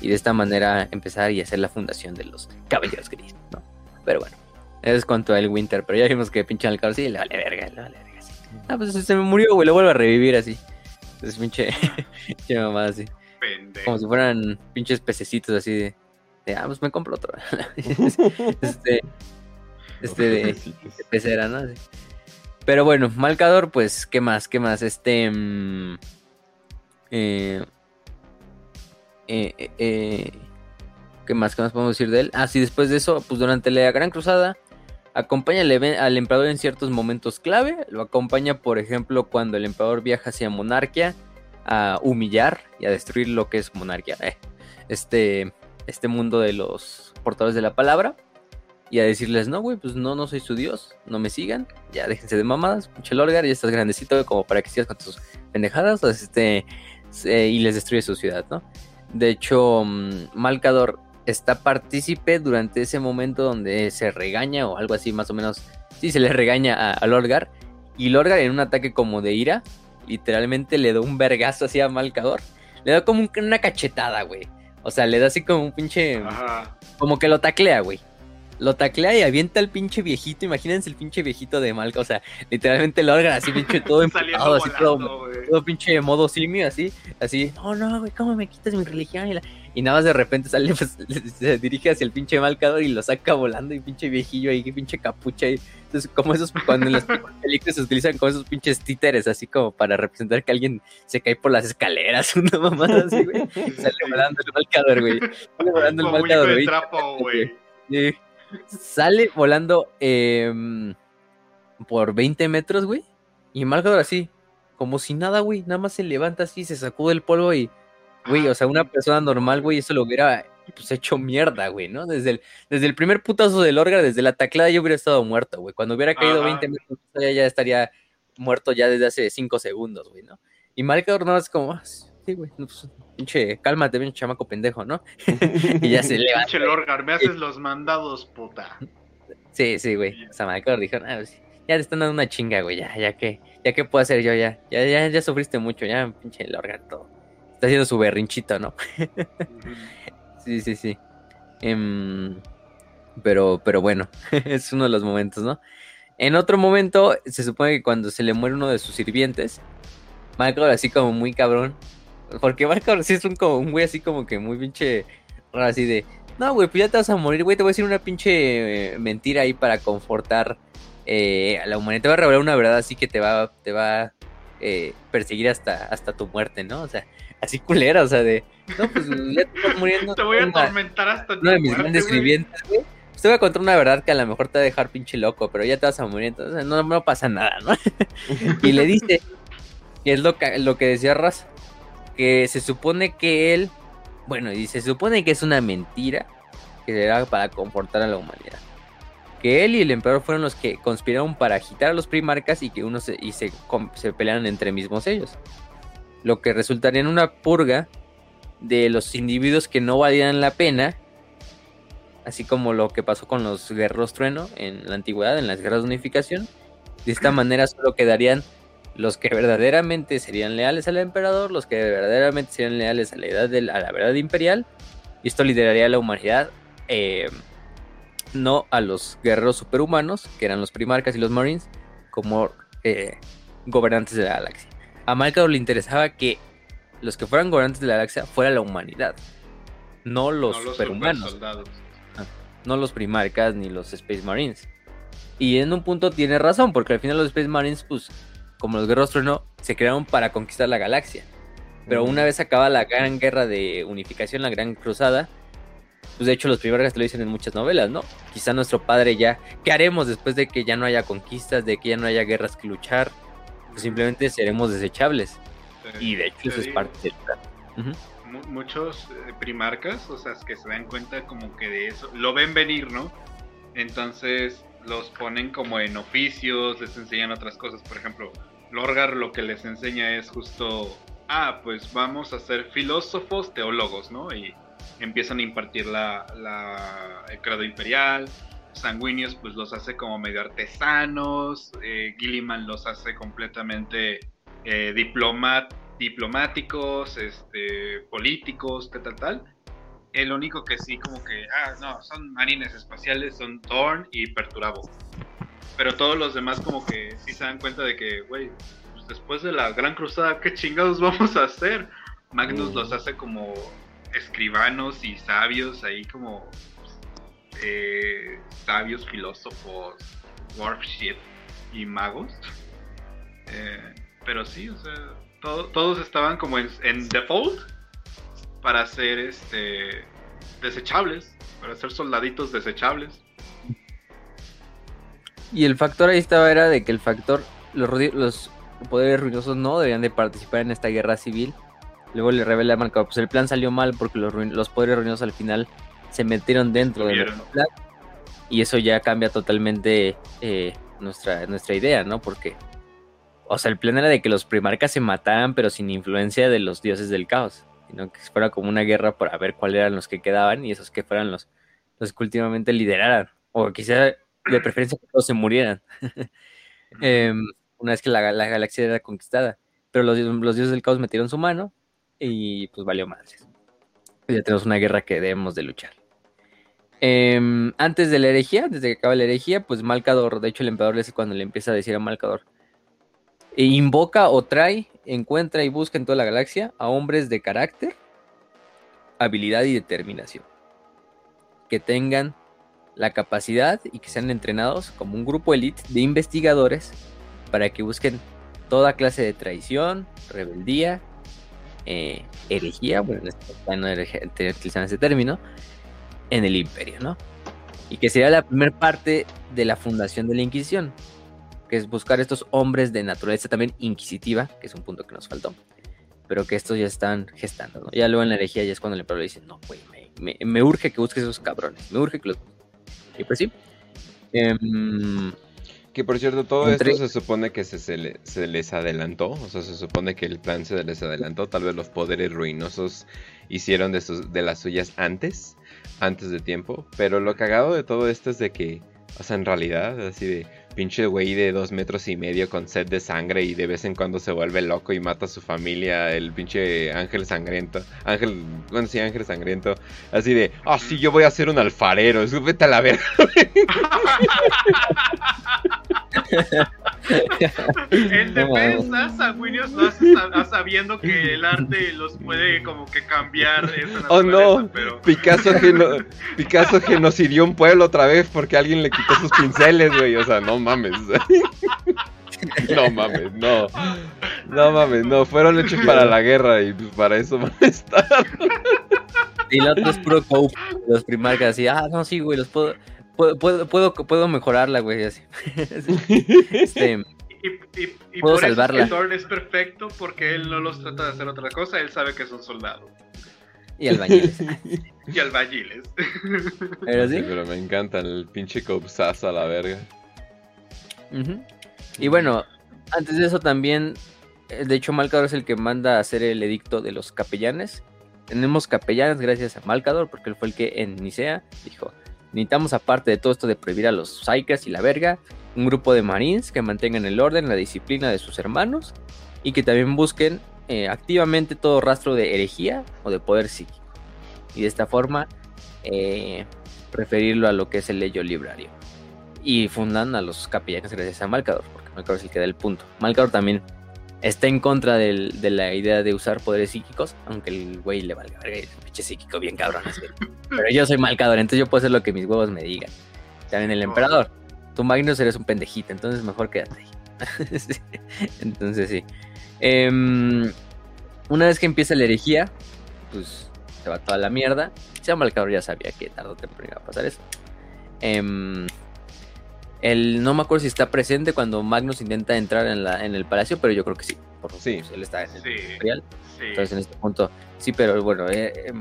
y de esta manera empezar y hacer la fundación de los caballeros grises, ¿no? Pero bueno, eso es cuanto al Winter, pero ya vimos que pinche Malcador sí le vale verga, le vale verga. sí. Ah, pues se me murió, güey, lo vuelvo a revivir así. Entonces, pinche, pinche mamá así. Pendejo. Como si fueran pinches pececitos así de, de, ah, pues me compro otro. este, este de, de pecera, ¿no? Así. Pero bueno, Malcador, pues, ¿qué más? ¿Qué más? Este. mm, eh, eh, eh, eh, ¿Qué más? ¿Qué más podemos decir de él? Ah, sí, después de eso, pues durante la Gran Cruzada, Acompaña al, al emperador en ciertos momentos clave. Lo acompaña, por ejemplo, cuando el emperador viaja hacia Monarquia a humillar y a destruir lo que es Monarquia. eh, este, este mundo de los portadores de la palabra. Y a decirles, no, güey, pues no, no soy su dios. No me sigan. Ya déjense de mamadas. Pinche Lorgar, ya estás grandecito como para que sigas con tus pendejadas. Este, se- y les destruye su ciudad, ¿no? De hecho, mm, Malcador está partícipe durante ese momento donde se regaña o algo así más o menos. Sí, se le regaña a, a Lorgar. Y Lorgar en un ataque como de ira, literalmente le da un vergazo así a Malcador. Le da como un- una cachetada, güey. O sea, le da así como un pinche... Ajá. Como que lo taclea, güey. Lo taclea y avienta al pinche viejito. Imagínense el pinche viejito de Malca. O sea, literalmente Lorgar así pinche todo emputado, así todo, volando, güey. todo pinche modo simio, así, así, no, no, güey, ¿cómo me quitas mi religión? Y, la- y nada más de repente sale, pues, se dirige hacia el pinche Malcador y lo saca volando y pinche viejillo ahí, que pinche capucha ahí. Entonces, como esos, cuando en las películas se utilizan como esos pinches títeres, así como para representar que alguien se cae por las escaleras, una mamada así, güey. Sale volando el Malcador, güey. Sale volando el Malcador, güey. trapo, güey. Sí. Sale volando em, por 20 metros, güey. Y Malcador así, como si nada, güey. Nada más se levanta así, se sacude el polvo y, güey, o sea, una persona normal, güey, eso lo hubiera pues, hecho mierda, güey, ¿no? Desde el, desde el primer putazo del Orgar, desde la taclada, yo hubiera estado muerto, güey. Cuando hubiera caído Ajá. 20 metros, ya, ya estaría muerto ya desde hace 5 segundos, güey, ¿no? Y Malcador nada más como, "Ah, sí, güey, pues, pinche, cálmate, pinche chamaco pendejo, ¿no? y ya se levanta. Pinche Lorgar, me haces los mandados, puta. Sí, sí, güey. O sea, Malcador dijo, "Ah, pues, ya te están dando una chinga, güey, ya, ya que, ya que puedo hacer yo, ya, ya, ya, ya sufriste mucho, ya, pinche Lorgar, todo. Está haciendo su berrinchito, ¿no? Sí, sí, sí. Em, pero, pero bueno, es uno de los momentos, ¿no? En otro momento, se supone que cuando se le muere uno de sus sirvientes, Malcolm así como muy cabrón. Porque Malcolm sí es un, como, un güey así como que muy pinche raro, así de, no, güey, pues ya te vas a morir, güey, te voy a decir una pinche eh, mentira ahí para confortar eh, a la humanidad. Te va a revelar una verdad así que te va, te va a eh, perseguir hasta, hasta tu muerte, ¿no? O sea, así culera, o sea, de, no, pues ya te estás muriendo. Te voy a atormentar hasta tu uno de mis muerte, grandes güey. sirvientes, güey. Pues te voy a contar una verdad que a lo mejor te va a dejar pinche loco, pero ya te vas a morir, entonces no, no pasa nada, ¿no? y le dice, que es lo que, lo que decía Raz, que se supone que él, bueno, y se supone que es una mentira que era para confortar a la humanidad. Que él y el emperador fueron los que conspiraron para agitar a los primarcas y que uno se, y se, pelearan entre mismos ellos. Lo que resultaría en una purga de los individuos que no valieran la pena, así como lo que pasó con los guerreros trueno en la antigüedad, en las guerras de unificación. De esta manera solo quedarían los que verdaderamente serían leales al emperador, los que verdaderamente serían leales a la, edad a la verdad imperial, y esto lideraría a la humanidad, eh, no a los guerreros superhumanos, que eran los primarcas y los marines, como eh, gobernantes de la galaxia. A Malcador le interesaba que los que fueran gobernantes de la galaxia fuera la humanidad, no los No los superhumanos supersoldados. no los primarcas ni los Space Marines. Y en un punto tiene razón, porque al final los Space Marines, pues, como los guerreros trueno, se crearon para conquistar la galaxia. Pero una vez acaba la gran guerra de unificación, la gran cruzada, pues de hecho los primarcas te lo dicen en muchas novelas, ¿no? Quizá nuestro padre ya, ¿qué haremos después de que ya no haya conquistas, de que ya no haya guerras que luchar? Pues simplemente seremos desechables. Y de hecho eso es parte del plan. Mu- muchos eh, primarcas, o sea, que se dan cuenta como que de eso, lo ven venir, ¿no? Entonces los ponen como en oficios, les enseñan otras cosas, por ejemplo, Lorgar lo que les enseña es justo, ah, pues vamos a ser filósofos, teólogos, ¿no? Y empiezan a impartir la, el credo imperial. Sanguíneos pues los hace como medio artesanos, eh, Gilliman los hace completamente eh, diplomáticos, este, políticos, tal, tal, tal. El único que sí como que, ah, no, son marines espaciales, son Thorn y Perturabo. Pero todos los demás como que sí se dan cuenta de que, güey, pues después de la Gran Cruzada, ¿qué chingados vamos a hacer? Magnus Mm. los hace como escribanos y sabios, ahí como eh, sabios, filósofos, warp shit y magos. Eh, pero sí, o sea, to- todos estaban como en, en default para ser este desechables, para ser soldaditos desechables. Y el factor ahí estaba era de que el factor, los, los poderes ruinosos no deberían de participar en esta guerra civil. Luego le revela a pues el plan salió mal porque los, los poderes ruinosos al final se metieron dentro del plan. Y eso ya cambia totalmente eh, nuestra, nuestra idea, ¿no? Porque, o sea, el plan era de que los primarcas se mataran, pero sin influencia de los dioses del caos, sino que fuera como una guerra para ver cuáles eran los que quedaban y esos que fueran los, los que últimamente lideraran, o quizá de preferencia que todos se murieran, em, una vez que la, galaxia era conquistada. Pero los, los, dioses del caos metieron su mano y pues valió madres. Ya tenemos una guerra que debemos de luchar. Em, antes de la herejía, desde que acaba la herejía, pues Malcador, de hecho el emperador es cuando le empieza a decir a Malcador, e invoca o trae, encuentra y busca en toda la galaxia a hombres de carácter, habilidad y determinación, que tengan la capacidad y que sean entrenados como un grupo elite de investigadores para que busquen toda clase de traición, rebeldía, eh, herejía, bueno, no utilizan ese término, en el imperio, ¿no? Y que sería la primera parte de la fundación de la Inquisición, que es buscar estos hombres de naturaleza también inquisitiva, que es un punto que nos faltó, pero que estos ya están gestando, ¿no? Ya luego en la herejía ya es cuando el emperador dice, no, güey, me, urge que busques esos cabrones, me urge que los... Y pues sí. Em, que por cierto, todo esto se supone que se, se, les adelantó, o sea, se supone que el plan se les adelantó, tal vez los poderes ruinosos hicieron de, sus, de las suyas antes, antes de tiempo, pero lo cagado de todo esto es de que, o sea, en realidad, así de pinche güey de dos metros y medio con sed de sangre y de vez en cuando se vuelve loco y mata a su familia, el pinche ángel sangriento, ángel, bueno, sí, ángel sangriento, así de, ah, sí, yo voy a ser un alfarero, vete a la verga. en defensa, Sanguinius lo hace sabiendo que el arte los puede como que cambiar. oh no, Picasso, Picasso genocidió un pueblo otra vez porque alguien le quitó sus pinceles, güey. O sea, no mames. no mames, no. No mames, no. Fueron hechos para la guerra y pues para eso van a estar. y los otro es puro cope. Los primarcas así, ah, no, sí, güey, los puedo puedo, puedo, puedo, mejorarla, güey, así. este, y, y, y puedo por salvarla. Eso es perfecto porque él no los trata de hacer otra cosa, él sabe que son soldados. Y albañiles. y albañiles. ¿Pero sí? pero me encanta el pinche copsazo a la verga. Y bueno, antes de eso también, eh, de hecho Malcador es el que manda a hacer el edicto de los capellanes. Tenemos capellanes gracias a Malcador porque él fue el que en Nicea dijo, Necesitamos, aparte de todo esto de prohibir a los Psykers y la verga, un grupo de Marines que mantengan el orden, la disciplina de sus hermanos y que también busquen eh, activamente todo rastro de herejía o de poder psíquico. Y de esta forma, eh, preferirlo a lo que es el leyo librario. Y fundan a los capellanes gracias a Malcador, porque Malcador es el que da el punto. Malcador también está en contra de la idea de usar poderes psíquicos, aunque el güey le valga verga, un pinche psíquico bien cabrón. Pero yo soy malcador, entonces yo puedo hacer lo que mis huevos me digan. También el emperador, tú Magnus eres un pendejito, entonces mejor quédate ahí. entonces sí. Em, una vez que empieza la herejía, pues se va toda la mierda. Ya Malcador ya sabía que tarde o temprano iba a pasar eso. Eh, no me acuerdo si está presente cuando Magnus intenta entrar en, la, en el palacio, pero yo creo que sí. Por sí. él está en el imperial. Entonces en este punto, sí, pero bueno, eh, eh,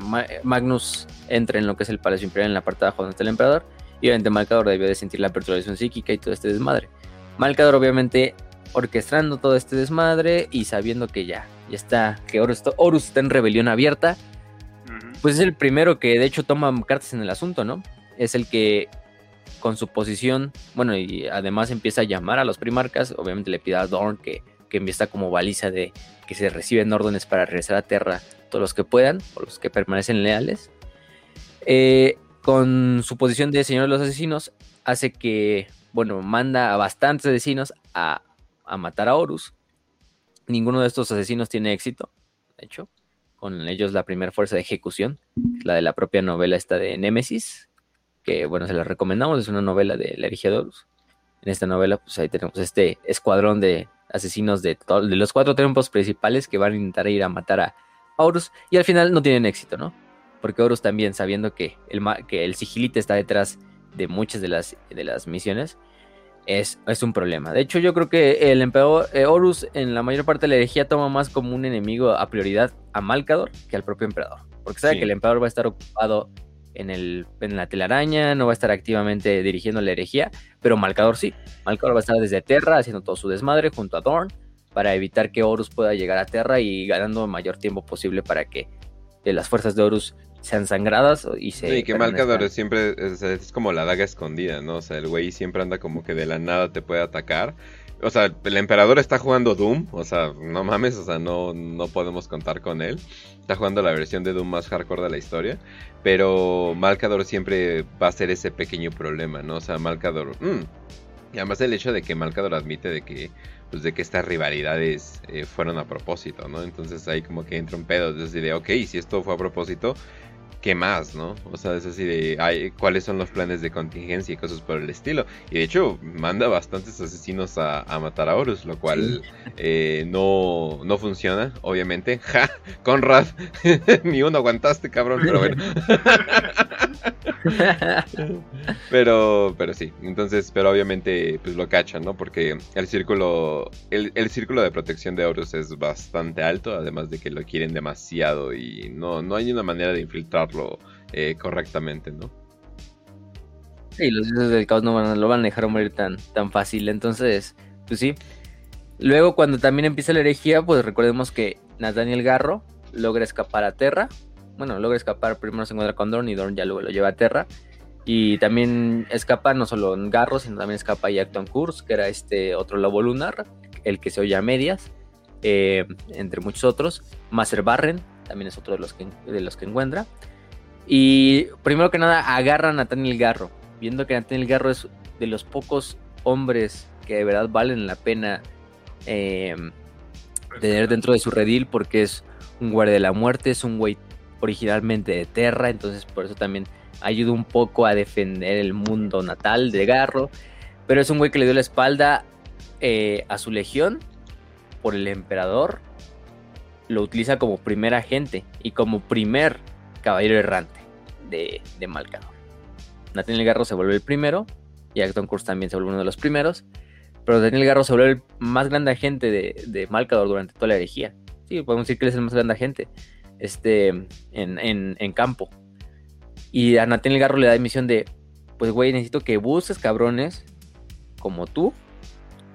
Magnus entra en lo que es el palacio imperial en la parte de abajo donde está el emperador. Y obviamente Malcador debió de sentir la perturbación psíquica y todo este desmadre. Malcador obviamente orquestando todo este desmadre y sabiendo que ya, ya está, que Horus, está en rebelión abierta, pues es el primero que de hecho toma cartas en el asunto, ¿no? Es el que con su posición, bueno, y además empieza a llamar a los primarcas, obviamente le pide a Dorn que, que empieza como baliza de que se reciben órdenes para regresar a Terra todos los que puedan, o los que permanecen leales. Eh, con su posición de señor de los asesinos, hace que, bueno, manda a bastantes asesinos a, a matar a Horus. Ninguno de estos asesinos tiene éxito, de hecho, con ellos la primera fuerza de ejecución, la de la propia novela esta de Némesis, que bueno, se la recomendamos, es una novela de la Horus. En esta novela, pues ahí tenemos este escuadrón de asesinos de, de los cuatro templos principales que van a intentar ir a matar a Horus y al final no tienen éxito, ¿no? Porque Horus también, sabiendo que el, que el sigilite está detrás de muchas de las, de las misiones, es, es un problema. De hecho, yo creo que el emperador eh, Horus en la mayor parte de la herejía toma más como un enemigo a prioridad a Malcador que al propio emperador. Porque sabe Sí. que el emperador va a estar ocupado en, el, en la telaraña, no va a estar activamente dirigiendo la herejía, pero Malcador sí. Malcador va a estar desde Terra haciendo todo su desmadre junto a Dorn para evitar que Horus pueda llegar a Terra y ganando el mayor tiempo posible para que las fuerzas de Horus sean sangradas y se... Sí, que Malcador es siempre es, es como la daga escondida, ¿no? O sea, el güey siempre anda como que de la nada te puede atacar. O sea, el emperador está jugando Doom, o sea, no mames, o sea, no, no podemos contar con él. Está jugando la versión de Doom más hardcore de la historia. Pero Malcador siempre va a ser ese pequeño problema, ¿no? O sea, Malcador... mm. Y además el hecho de que Malcador admite de que pues de que estas rivalidades eh, fueron a propósito, ¿no? Entonces ahí como que entra un pedo, es así de, ok, si esto fue a propósito, ¿qué más, no? O sea, es así de, ay, ¿cuáles son los planes de contingencia y cosas por el estilo? Y de hecho, manda bastantes asesinos a, a matar a Horus, lo cual eh, no, no funciona, obviamente. ¡Ja! Conrad, ni uno aguantaste, cabrón, pero bueno. Pero, pero sí, entonces, pero obviamente pues lo cachan, ¿no? Porque el círculo, el, el círculo de protección de Horus es bastante alto, además de que lo quieren demasiado y no, no hay una manera de infiltrarlo eh, correctamente, ¿no? Y los dioses del caos no van, lo van a dejar morir tan, tan fácil. Entonces, pues sí. Luego, cuando también empieza la herejía, pues recordemos que Nathaniel Garro logra escapar a Terra. Bueno, logra escapar, primero se encuentra con Dorn y Dorn ya luego lo lleva a Terra. Y también escapa no solo en Garro, sino también escapa Acton Kurz, que era este otro lobo lunar, el que se oye a medias, eh, entre muchos otros. Maser Barren también es otro de los que, de los que encuentra. Y primero que nada, agarra a Nathaniel Garro, viendo que Nathaniel Garro es de los pocos hombres que de verdad valen la pena eh, tener dentro de su redil, porque es un guardia de la muerte, es un güey originalmente de Terra, entonces por eso también ayuda un poco a defender el mundo natal de Garro, pero es un güey que le dio la espalda eh, a su legión por el emperador, lo utiliza como primer agente y como primer caballero errante de, de Malcador. Nathaniel Garro se vuelve el primero, y Acton Kurz también se vuelve uno de los primeros, pero Daniel Garro se vuelve el más grande agente de, de Malcador durante toda la herejía. Sí, podemos decir que él es el más grande agente este, en, en, en campo. Y a Nathaniel Garro le da misión de, pues güey, necesito que busques cabrones como tú,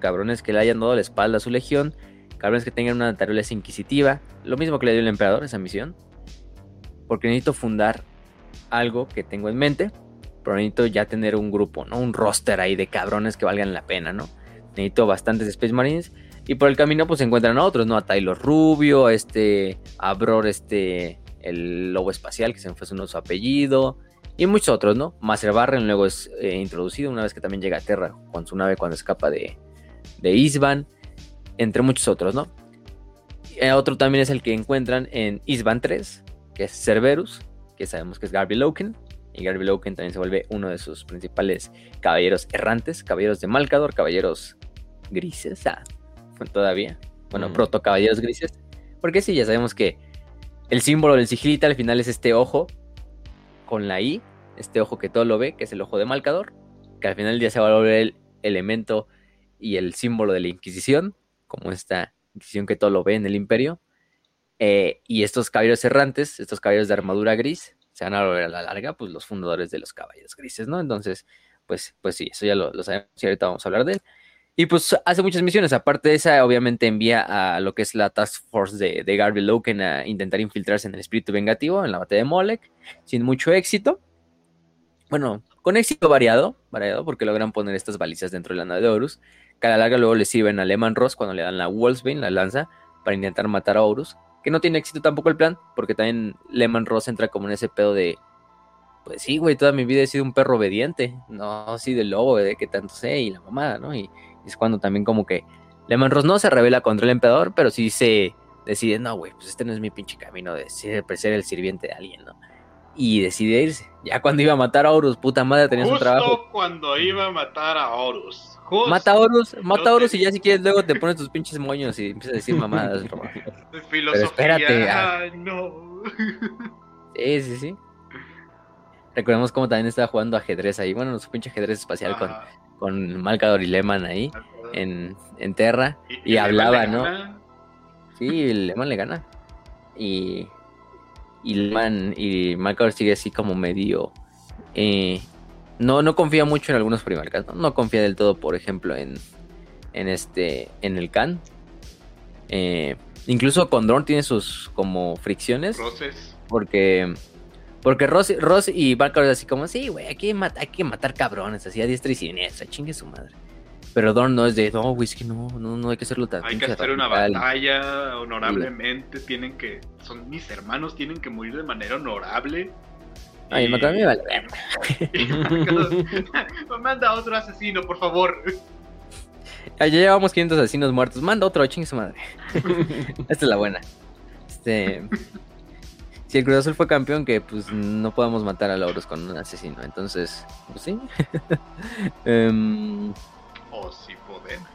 cabrones que le hayan dado la espalda a su legión, cabrones que tengan una naturaleza inquisitiva, lo mismo que le dio el emperador esa misión, porque necesito fundar algo que tengo en mente, pero necesito ya tener un grupo, ¿no? Un roster ahí de cabrones que valgan la pena, ¿no? Necesito bastantes Space Marines. Y por el camino, pues se encuentran a otros, ¿no? A Taylor Rubio, a este. A Bror, este. El lobo espacial, que se me fue su, apellido. Y muchos otros, ¿no? Maser Barren luego es eh, introducido una vez que también llega a Terra con su nave cuando escapa de, de Isban. Entre muchos otros, ¿no? Eh, otro también es el que encuentran en Isban 3, que es Cerberus, que sabemos que es Garby Loken. Y Garby Loken también se vuelve uno de sus principales caballeros errantes, caballeros de Malcador, caballeros grises, ah, todavía. Bueno, Mm. proto caballeros grises. Porque sí, ya sabemos que el símbolo del sigilita al final es este ojo con la I, este ojo que todo lo ve, que es el ojo de Malcador, que al final del día se va a volver el elemento y el símbolo de la Inquisición, como esta Inquisición que todo lo ve en el Imperio. Eh, y estos caballeros errantes, estos caballeros de armadura gris, se van a volver a la larga, pues los fundadores de los caballeros grises, ¿no? Entonces, pues, pues sí, eso ya lo, lo sabemos y ahorita vamos a hablar de él. Y pues hace muchas misiones, aparte de esa, obviamente envía a lo que es la Task Force de, de Garby Loken a intentar infiltrarse en el espíritu vengativo en la batalla de Molek, sin mucho éxito. Bueno, con éxito variado, variado, porque logran poner estas balizas dentro de la nave de Horus, que a la larga luego le sirven a Lehman Ross cuando le dan la Wolfsbane, la lanza, para intentar matar a Horus, que no tiene éxito tampoco el plan, porque también Lehman Ross entra como en ese pedo de, pues sí, güey, toda mi vida he sido un perro obediente, no así del lobo, de que tanto sé, y la mamada, ¿no? Y es cuando también como que Lehman Ross no se revela contra el emperador, pero sí se decide, no, güey, pues este no es mi pinche camino de ser, ser el sirviente de alguien, ¿no? Y decide irse. Ya cuando iba a matar a Horus, puta madre, tenía su Justo trabajo. cuando iba a matar a Horus. Justo. Mata a Horus, mata a Horus y ya si quieres luego te pones tus pinches moños y empiezas a decir mamadas. Filosofía. espérate, ah. Ay, no. Sí, sí, sí. Recordemos cómo también estaba jugando ajedrez ahí. Bueno, su pinche ajedrez espacial Ajá. con Malcador y Leman ahí en, en Terra. Y, hablaba, ¿no? Sí, Leman le gana. Y, y Leman y Malcador sigue así como medio... Eh, no, no confía mucho en algunos primarcas, ¿no? No confía del todo, por ejemplo, en, en este, en el Khan. Eh, incluso con Dorn tiene sus como fricciones. Porque, porque Ross, Ross y es así como, sí, güey, hay, que hay que matar cabrones, así a diestra y siniestra, chingue su madre. Pero Dorn no es de, no, güey, es que no, no, no hay que hacerlo tan Hay que hacer una batalla honorablemente, tienen que, son mis hermanos, tienen que morir de manera honorable. Ay, y... me vale. Manda otro asesino, por favor. Ya llevamos 500 asesinos muertos. Manda otro, chingue su madre. Esta es la buena. Este. Si el Cruz Azul fue campeón, que pues no podamos matar a Lauros con un asesino. Entonces, pues sí. um... O si podemos.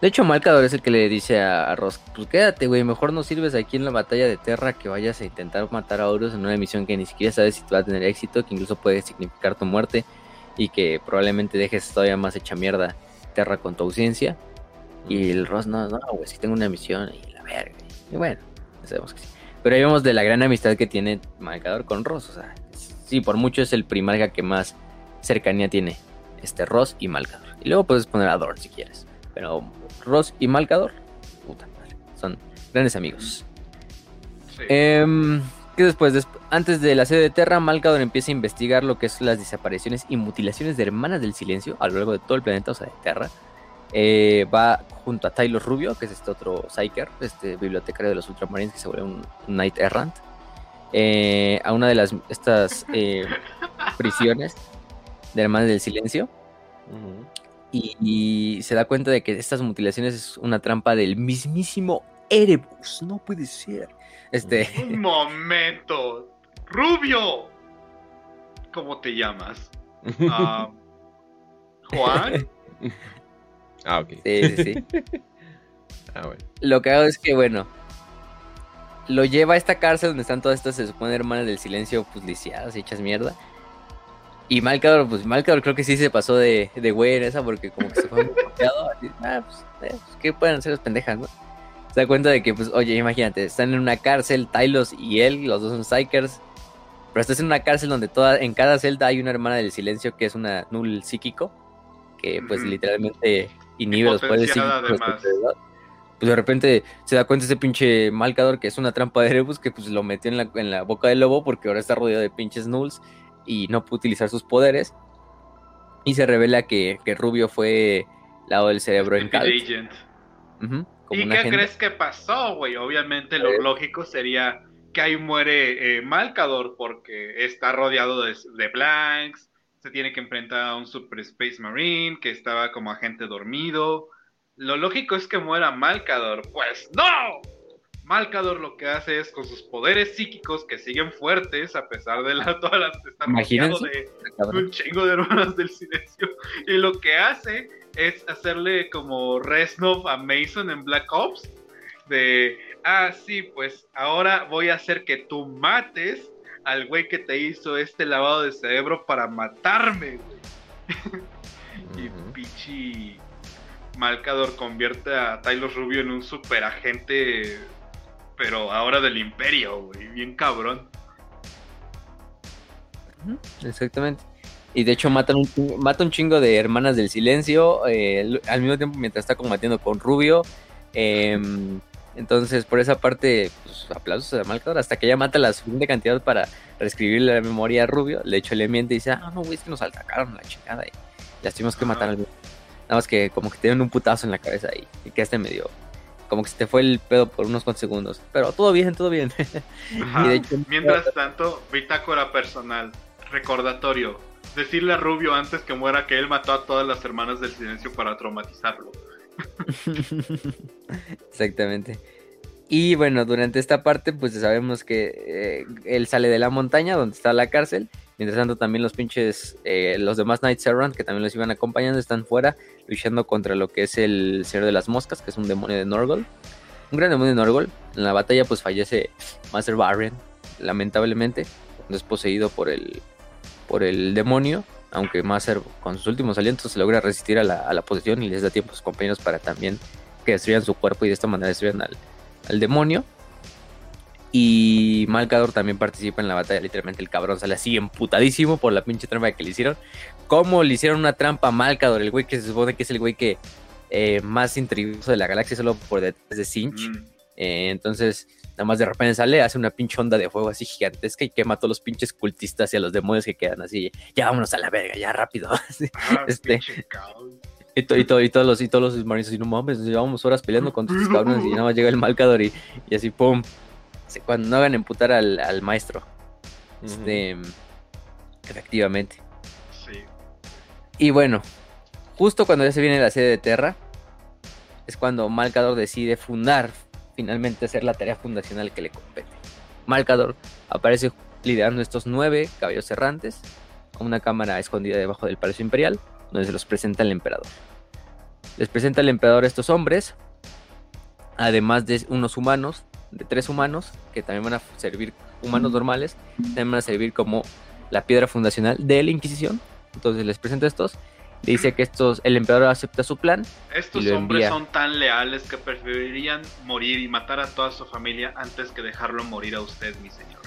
De hecho, Malcador es el que le dice a, Ross, pues quédate, güey, mejor no sirves aquí en la batalla de Terra que vayas a intentar matar a Horus en una misión que ni siquiera sabes si tú vas a tener éxito, que incluso puede significar tu muerte y que probablemente dejes todavía más hecha mierda Terra con tu ausencia. Y el Ross, no, no, güey, si tengo una misión y la verga. Y bueno, sabemos que sí. Pero ahí vemos de la gran amistad que tiene Malcador con Ross. O sea, sí, por mucho es el primarca que más cercanía tiene. Este Ross y Malcador. Y luego puedes poner a Dor si quieres. Pero Ross y Malcador, puta madre, son grandes amigos. Sí. Em, que después, antes de la sede de Terra, Malcador empieza a investigar lo que son las desapariciones y mutilaciones de hermanas del silencio a lo largo de todo el planeta, o sea, de Terra. Eh, va junto a Tyler Rubio, que es este otro Psyker, este bibliotecario de los Ultramarines que se vuelve un, Knight Errant, eh, a una de las estas eh, prisiones de Hermanas del Silencio. y, se da cuenta de que estas mutilaciones es una trampa del mismísimo Erebus. No puede ser. Este. Un momento. Rubio. ¿Cómo te llamas? Ah, Juan. Ah, ok. Sí, sí, sí. ah, bueno. Lo que hago es que, bueno, lo lleva a esta cárcel donde están todas estas, se supone, hermanas del silencio, pues lisiadas, hechas mierda. Y Malcador, pues Malcador creo que sí se pasó de, de güey en esa porque como que se fue muy confiado. ah, pues, eh, pues, ¿qué pueden hacer las pendejas, no? Se da cuenta de que, pues, oye, imagínate, están en una cárcel, Tylos y él, los dos son psychers. Pero estás en una cárcel donde toda, en cada celda hay una hermana del silencio que es una null psíquico. Que pues literalmente inhibe los poderes Pues de repente se da cuenta ese pinche Malcador que es una trampa de Erebus que pues lo metió en la, en la boca del lobo porque ahora está rodeado de pinches nulls y no puede utilizar sus poderes. Y se revela que, que Rubio fue lado del cerebro en Cal. ¿Y qué crees que pasó, güey? Obviamente lo lógico sería que ahí muere eh, Malcador porque está rodeado de, de blanks, se tiene que enfrentar a un Super Space Marine que estaba como agente dormido. Lo lógico es que muera Malcador. Pues no. Malcador lo que hace es con sus poderes psíquicos que siguen fuertes a pesar de la, todas las de un chingo de hermanas del silencio. Y lo que hace es hacerle como Resnov a Mason en Black Ops. De, ah, sí, pues ahora voy a hacer que tú mates al güey que te hizo este lavado de cerebro para matarme, güey. y pichi Malcador convierte a Tyler Rubio en un super agente, pero ahora del imperio, güey, bien cabrón. Exactamente. Y de hecho matan un, mata un chingo de hermanas del silencio eh, al mismo tiempo mientras está combatiendo con Rubio. Eh, entonces, por esa parte, pues, aplausos a Malcador hasta que ella mata la suficiente cantidad para reescribirle la memoria a Rubio. De hecho, le miente y dice, ah, no, güey, es que nos atacaron la chingada y las tuvimos que matar al Nada más que como que tienen un putazo en la cabeza ahí y que este medio como que se te fue el pedo por unos cuantos segundos. Pero todo bien, todo bien. Mientras tanto, bitácora personal, recordatorio. Decirle a Rubio antes que muera que él mató a todas las hermanas del silencio para traumatizarlo. Exactamente. Y bueno, durante esta parte, pues sabemos que eh, él sale de la montaña donde está la cárcel. Mientras tanto, también los pinches, eh, los demás Knights Errant, que también los iban acompañando, están fuera, luchando contra lo que es el Señor de las Moscas, que es un demonio de Norgol. Un gran demonio de Norgol. En la batalla, pues fallece Master Barren, lamentablemente, es poseído por el, por el demonio. Aunque Master con sus últimos alientos se logra resistir a la, a la posición y les da tiempo a sus compañeros para también que destruyan su cuerpo y de esta manera destruyan al, al demonio. Y Malcador también participa en la batalla. Literalmente el cabrón sale así emputadísimo por la pinche trampa que le hicieron. ¿Cómo le hicieron una trampa a Malcador? El güey que se supone que es el güey que eh, más intrigoso de la galaxia, solo por detrás de Sinch. Mm. Eh, entonces, nada más de repente sale, hace una pinche onda de fuego así gigantesca y quema a todos los pinches cultistas y a los demonios que quedan así. Ya vámonos a la verga, ya rápido. Ah, Este. Y, to- y to- y todos los y todos los marines así, no mames, nos llevamos horas peleando con estos cabrones y nada más llega el Malcador y, y así, pum. Cuando no hagan emputar al, al maestro. Este, efectivamente. Sí. Y bueno, justo cuando ya se viene la sede de Terra, es cuando Malcador decide fundar, finalmente hacer la tarea fundacional que le compete. Malcador aparece liderando estos nueve caballos errantes a una cámara escondida debajo del Palacio Imperial, donde se los presenta el emperador. Les presenta el emperador a estos hombres, además de unos humanos, de tres humanos, que también van a servir, humanos normales, también van a servir como la piedra fundacional de la Inquisición. Entonces les presenta estos, dice que estos, el emperador acepta su plan, Estos Y lo hombres envía. son tan leales que preferirían morir y matar a toda su familia antes que dejarlo morir a usted, mi señor.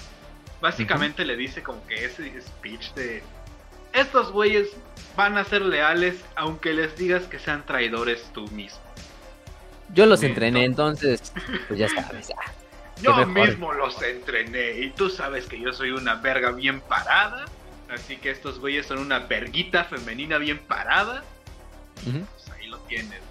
Básicamente le dice como que ese speech de estos güeyes van a ser leales aunque les digas que sean traidores tú mismo. yo los Bien, entrené, entonces, pues ya sabes. ah. Yo mejor. mismo los entrené y tú sabes que yo soy una verga bien parada. Así que estos güeyes son una verguita femenina bien parada. Pues ahí lo tienes.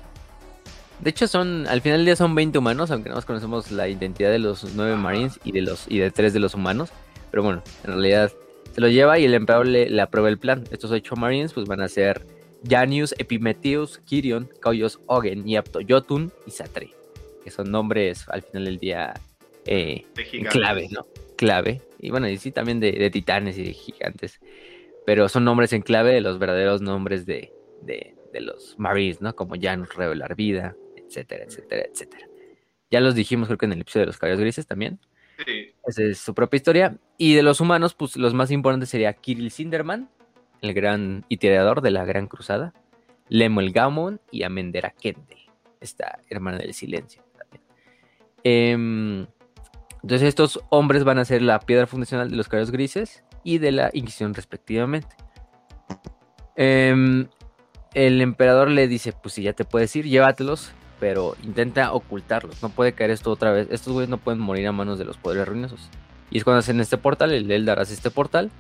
De hecho, son, al final del día son 20 humanos, aunque no más conocemos la identidad de los 9 Ajá. marines y de los y de 3 de los humanos. Pero bueno, en realidad se lo lleva y el emperador le, le aprueba el plan. Estos 8 marines pues van a ser Janius, Epimetheus, Kirion, Cauyos, Ogen, Yapto, Jotun y Satre. Que son nombres al final del día eh, De clave, ¿no? Clave. Y bueno, y sí también de, de titanes y de gigantes. Pero son nombres en clave de los verdaderos nombres de, de, de los Marines, ¿no? Como Janus, Revelar Vida, etcétera, etcétera, etcétera. Ya los dijimos creo que en el episodio de los caballos grises también. Sí. Esa es su propia historia. Y de los humanos, pues los más importantes sería Kirill Sinderman, el gran itinerador de la Gran Cruzada, Lemuel Gamon y Amendera Kende, esta hermana del silencio también. Em, entonces estos hombres van a ser la piedra fundacional de los caballos grises y de la Inquisición respectivamente. Em, el emperador le dice, pues si ya te puedes ir, llévatelos, pero intenta ocultarlos. No puede caer esto otra vez. Estos güeyes no pueden morir a manos de los poderes ruinosos. Y es cuando hacen este portal, el Eldar hace este portal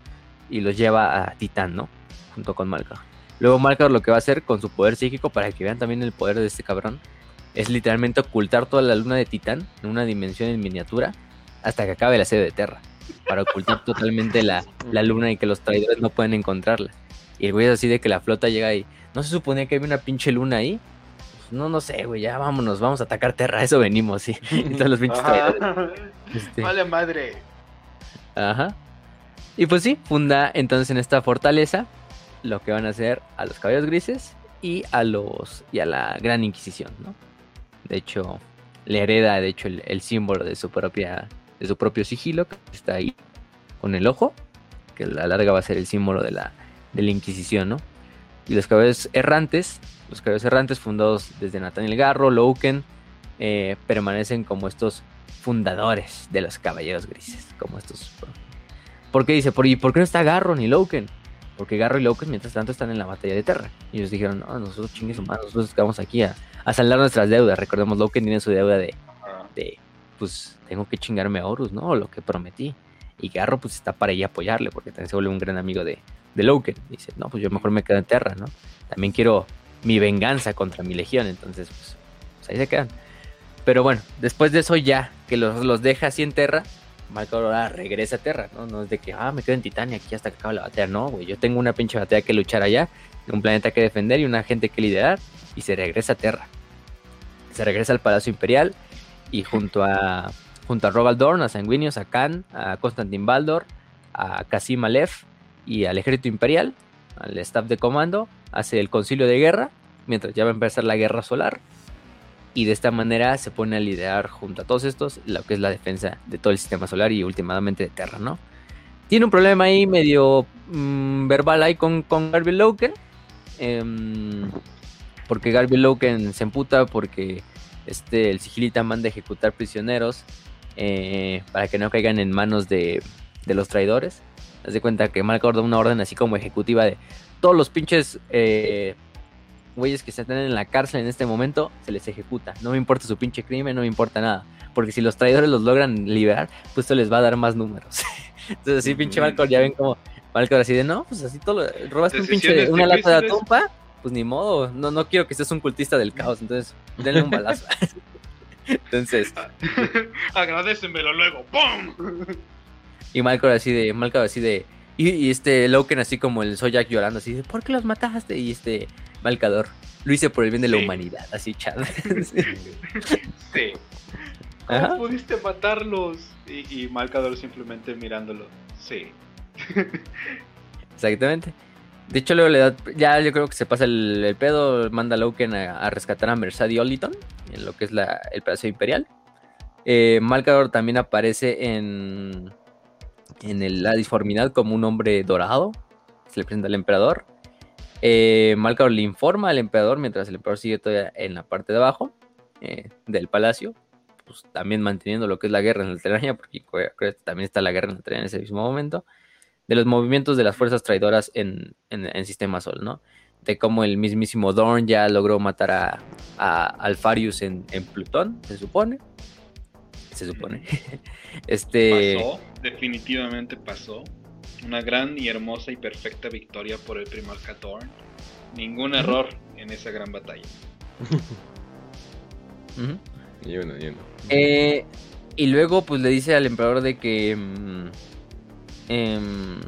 y los lleva a Titán, ¿no? Junto con Malkar. Luego Malkar lo que va a hacer con su poder psíquico, para que vean también el poder de este cabrón, es literalmente ocultar toda la luna de Titán en una dimensión en miniatura hasta que acabe la sede de Terra. Para ocultar totalmente la, la luna y que los traidores no pueden encontrarla. Y el güey es así de que la flota llega ahí. ¿No se suponía que había una pinche luna ahí? Pues no, no sé, güey, ya vámonos, vamos a atacar Terra, eso venimos, sí. Y todos los pinches traidores. Este, Vale madre. Ajá. Y pues sí, funda entonces en esta fortaleza lo que van a hacer a los caballos grises y a los y a la Gran Inquisición, ¿no? De hecho, le hereda de hecho el, el símbolo de su propia de su propio sigilo que está ahí con el ojo, que a la larga va a ser el símbolo de la de la Inquisición, ¿no? Y los caballos errantes, los caballos errantes fundados desde Nathaniel Garro, Louken, eh, permanecen como estos fundadores de los caballeros grises, como estos. ¿Por qué dice? ¿Por, ¿Y por qué no está Garro ni Louken? Porque Garro y Louken, mientras tanto, están en la batalla de Terra. Y ellos dijeron, no, nosotros chingues humanos, nosotros quedamos aquí a, a saldar nuestras deudas. Recordemos, Louken tiene su deuda de, de, pues, tengo que chingarme a Horus, ¿no? Lo que prometí. Y Garro, pues, está para ella apoyarle, porque también se vuelve un gran amigo de, de Louken. Dice, no, pues yo mejor me quedo en Terra, ¿no? También quiero mi venganza contra mi legión, entonces, pues, pues ahí se quedan. Pero bueno, después de eso ya, que los, los deja así en Terra, Marco ahora regresa a Terra, ¿no? No es de que, ah, me quedo en Titania aquí hasta que acabe la batalla. No, güey, yo tengo una pinche batalla que luchar allá, un planeta que defender y una gente que liderar, y se regresa a Terra. Se regresa al Palacio Imperial y junto a junto a Rogal Dorn, a Sanguinius, a Khan, a Constantin Baldor, a Casim Aleph y al ejército imperial, al staff de comando, hace el concilio de guerra, mientras ya va a empezar la guerra solar. Y de esta manera se pone a liderar junto a todos estos lo que es la defensa de todo el sistema solar y últimamente de Terra, ¿no? tiene un problema ahí medio mm, verbal ahí con, con Garby Loken. em, porque Garby Loken se emputa porque este, el sigilita manda a ejecutar prisioneros eh, para que no caigan en manos de, de los traidores. Haz de cuenta que Malcor da una orden así como ejecutiva de todos los pinches eh, güeyes que se están en la cárcel en este momento, se les ejecuta. No me importa su pinche crimen, no me importa nada. Porque si los traidores los logran liberar, pues esto les va a dar más números. Entonces así pinche Malcor ya ven como Malcor así de no, pues así todo robaste un pinche una lata de difíciles. Pues ni modo, no, no quiero que seas un cultista del caos, entonces denle un balazo. entonces, Agradecemelo luego. ¡Pum! y Malcor así de, Malcor así de, y, y este Loken así como el Soyak llorando así de, ¿por qué los mataste? Y este Malcador, lo hice por el bien de la Sí. humanidad, así chad. Sí. ¿Cómo Ajá. pudiste matarlos? Y, y Malcador simplemente mirándolo. Sí. Exactamente. De hecho, luego le da, ya yo creo que se pasa el, pedo, manda a Loken a, a rescatar a Mercedes Oliton, en lo que es el Palacio Imperial. Eh, Malcador también aparece en, en el- la disformidad como un hombre dorado, se le presenta al emperador. Eh, Malcador le informa al emperador mientras el emperador sigue todavía en la parte de abajo eh, del palacio, pues también manteniendo lo que es la guerra en la telaraña, porque creo que también está la guerra en la telaraña en ese mismo momento de los movimientos de las fuerzas traidoras en, en, en Sistema Sol, ¿no? De cómo el mismísimo Dorn ya logró matar a, a Alfarius en, en Plutón, se supone. Se supone. este. Pasó, definitivamente pasó. Una gran y hermosa y perfecta victoria por el primarca Thorn. Ningún error en esa gran batalla. Y uno, y uno. Eh, y luego, pues le dice al emperador de que. mm, em,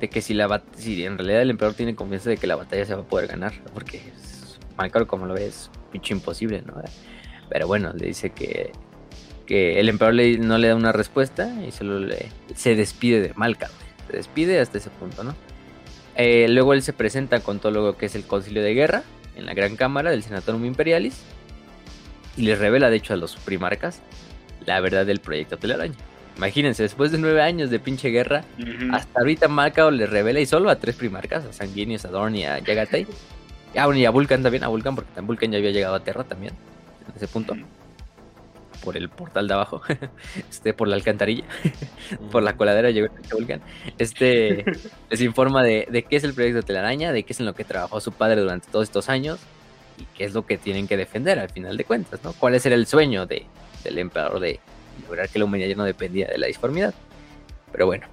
de que si la si en realidad el emperador tiene confianza de que la batalla se va a poder ganar, porque es- como lo ves, pinche imposible, ¿no? Pero bueno, le dice que, que el emperador no le da una respuesta y solo le, se despide de Malcaro. Se despide hasta ese punto, ¿no? Eh, luego él se presenta con todo lo que es el concilio de guerra en la Gran Cámara del Senatorum Imperialis y les revela, de hecho, a los primarcas la verdad del proyecto Telaraña. Imagínense, después de nueve años de pinche guerra, hasta ahorita Malcao le revela y solo a tres primarcas, a Sanguinius, a Dorn y a Yagatai. Ah, bueno, y a Vulcan también, a Vulcan, porque Vulcan ya había llegado a Terra también, en ese punto, por el portal de abajo, este, por la alcantarilla, por la coladera llegó pinche Vulcan. Este, les informa de, de qué es el proyecto Telaraña, de qué es en lo que trabajó su padre durante todos estos años y qué es lo que tienen que defender al final de cuentas, ¿no? ¿Cuál era el sueño de, del emperador de que la humanidad ya no dependía de la disformidad? Pero bueno,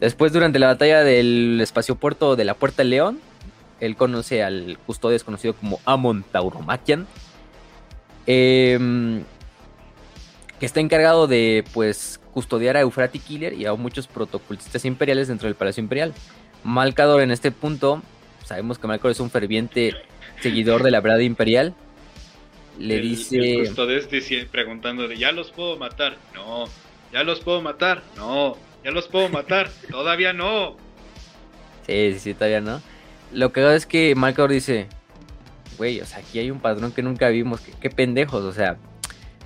después durante la batalla del espacio puerto de la Puerta del León, él conoce al custodio desconocido como Amon Tauromachian, em, que está encargado de pues custodiar a Eufrati Killer y a muchos protocultistas imperiales dentro del Palacio Imperial. Malcador en este punto, sabemos que Malcador es un ferviente seguidor de la verdad imperial. Le El- dice... El custodes dice, preguntándole, ¿ya los puedo matar? No. ¿Ya los puedo matar? No. ¿Ya los puedo matar? Todavía no. Sí, sí, sí, todavía no. Lo que es que Malcador dice, güey, o sea, aquí hay un patrón que nunca vimos, qué, qué pendejos, o sea,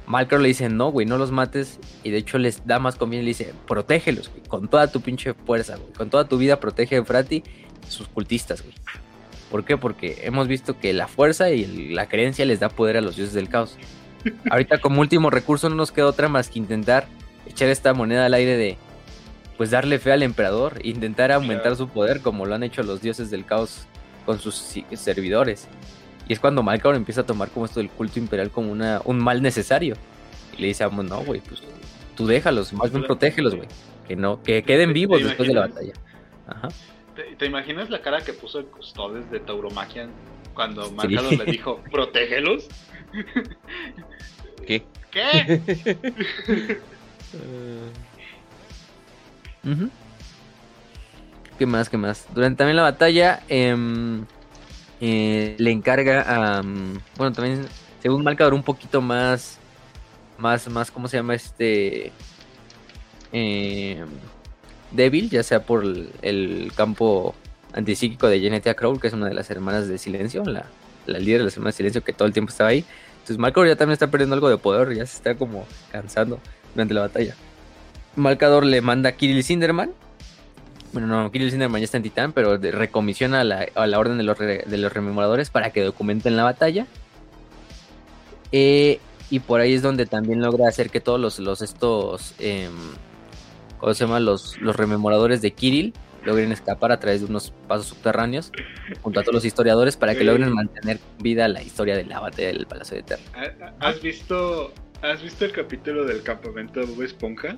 Malcador le dice, no, güey, no los mates, y de hecho les da más conviene, le dice, protégelos, güey, con toda tu pinche fuerza, güey, con toda tu vida protege a Eufrati y sus cultistas, güey. ¿Por qué? Porque hemos visto que la fuerza y la creencia les da poder a los dioses del caos. Ahorita como último recurso no nos queda otra más que intentar echar esta moneda al aire de pues darle fe al emperador, intentar aumentar su poder como lo han hecho los dioses del caos con sus servidores. Y es cuando Malcaor empieza a tomar como esto del culto imperial como una, un mal necesario. Y le dice a no, güey, pues tú déjalos, más bien protégelos, güey. Que no, que queden ¿Te- te vivos después de la batalla. Ajá. ¿Te, te imaginas la cara que puso el custodes de Tauromachian cuando Malcador le dijo, protégelos? ¿Qué? ¿Qué? ¿Qué más? ¿Qué más? Durante también la batalla em, eh, le encarga a... mm, bueno, también según Malcador un poquito más... Más, más, ¿cómo se llama este? Em, débil, ya sea por el, campo antipsíquico de Genetia Crow, que es una de las hermanas de Silencio, la, la líder de las hermanas de Silencio que todo el tiempo estaba ahí. Entonces Malcador ya también está perdiendo algo de poder, ya se está como cansando durante la batalla. Malcador le manda a Kirill Sinderman, bueno, no, Kirill Sinderman ya está en Titán, pero recomisiona a la, a la orden de los, re- de los rememoradores para que documenten la batalla. Eh, y por ahí es donde también logra hacer que todos los, los estos, em, ¿cómo se llama? Los, los rememoradores de Kirill logren escapar a través de unos pasos subterráneos junto a todos los historiadores para que Sí. logren mantener viva la historia de la batalla del Palacio de Terra. ¿Ha- ¿Has visto, ¿Has visto el capítulo del campamento de Bob Esponja?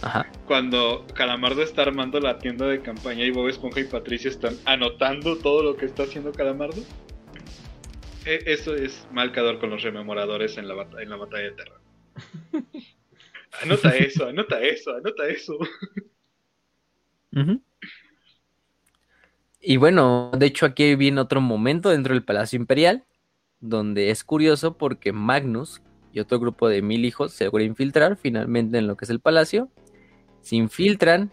Ajá. Cuando Calamardo está armando la tienda de campaña y Bob Esponja y Patricia están anotando todo lo que está haciendo Calamardo. E- Eso es Malcador con los rememoradores en la, bat- en la batalla de Terra. Anota eso, anota eso, anota eso. Y bueno, de hecho aquí viene otro momento dentro del Palacio Imperial, donde es curioso porque Magnus y otro grupo de mil hijos se logran infiltrar finalmente en lo que es el palacio. Se infiltran,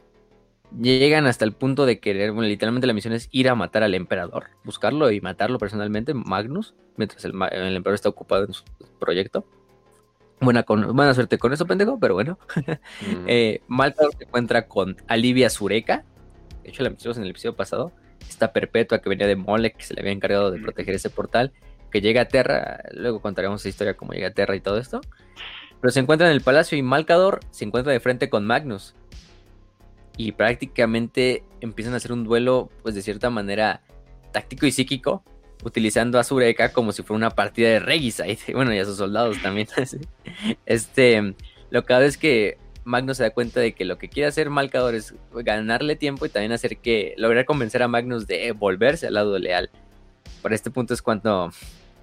llegan hasta el punto de querer, bueno, literalmente la misión es ir a matar al emperador, buscarlo y matarlo personalmente, Magnus, mientras el emperador está ocupado en su proyecto. Buena, con, buena suerte con eso, pendejo, pero bueno. Mm. Eh, Malcador se encuentra con Alivia Sureka. De hecho, la mencionamos en el episodio pasado. Esta perpetua que venía de Molek, que se le había encargado de proteger ese portal. Que llega a Terra. Luego contaremos esa historia, cómo llega a Terra y todo esto. Pero se encuentra en el palacio y Malcador se encuentra de frente con Magnus. Y prácticamente empiezan a hacer un duelo, pues de cierta manera táctico y psíquico. Utilizando a Sureka como si fuera una partida de Regicide. Bueno, y a sus soldados también. este. Lo que hago es que Magnus se da cuenta de que lo que quiere hacer Malcador es ganarle tiempo y también hacer que lograr convencer a Magnus de volverse al lado leal. Para este punto es cuando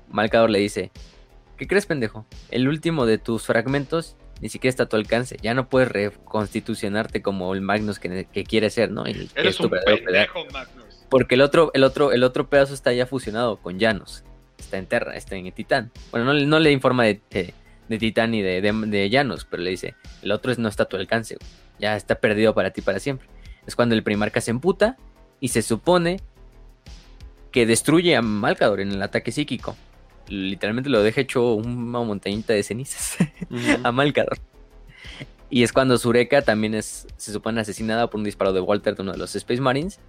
Malcador le dice, ¿qué crees pendejo? El último de tus fragmentos ni siquiera está a tu alcance, ya no puedes reconstitucionarte como el Magnus que, que quiere ser, ¿no? El que es Eres tu un pendejo, Magnus. Porque el otro, el otro, el otro pedazo está ya fusionado con Llanos. Está en Terra, está en Titán. Bueno, no, le- no le informa de, de, de Titán ni de, de, Llanos, pero le dice, el otro es, no está a tu alcance, güey. ya está perdido para ti para siempre. Es cuando el primarca se emputa y se supone que destruye a Malcador en el ataque psíquico. Literalmente lo deja hecho una montañita de cenizas a Malcador. Y es cuando Sureka también es, se supone asesinada por un disparo de Walter de uno de los Space Marines.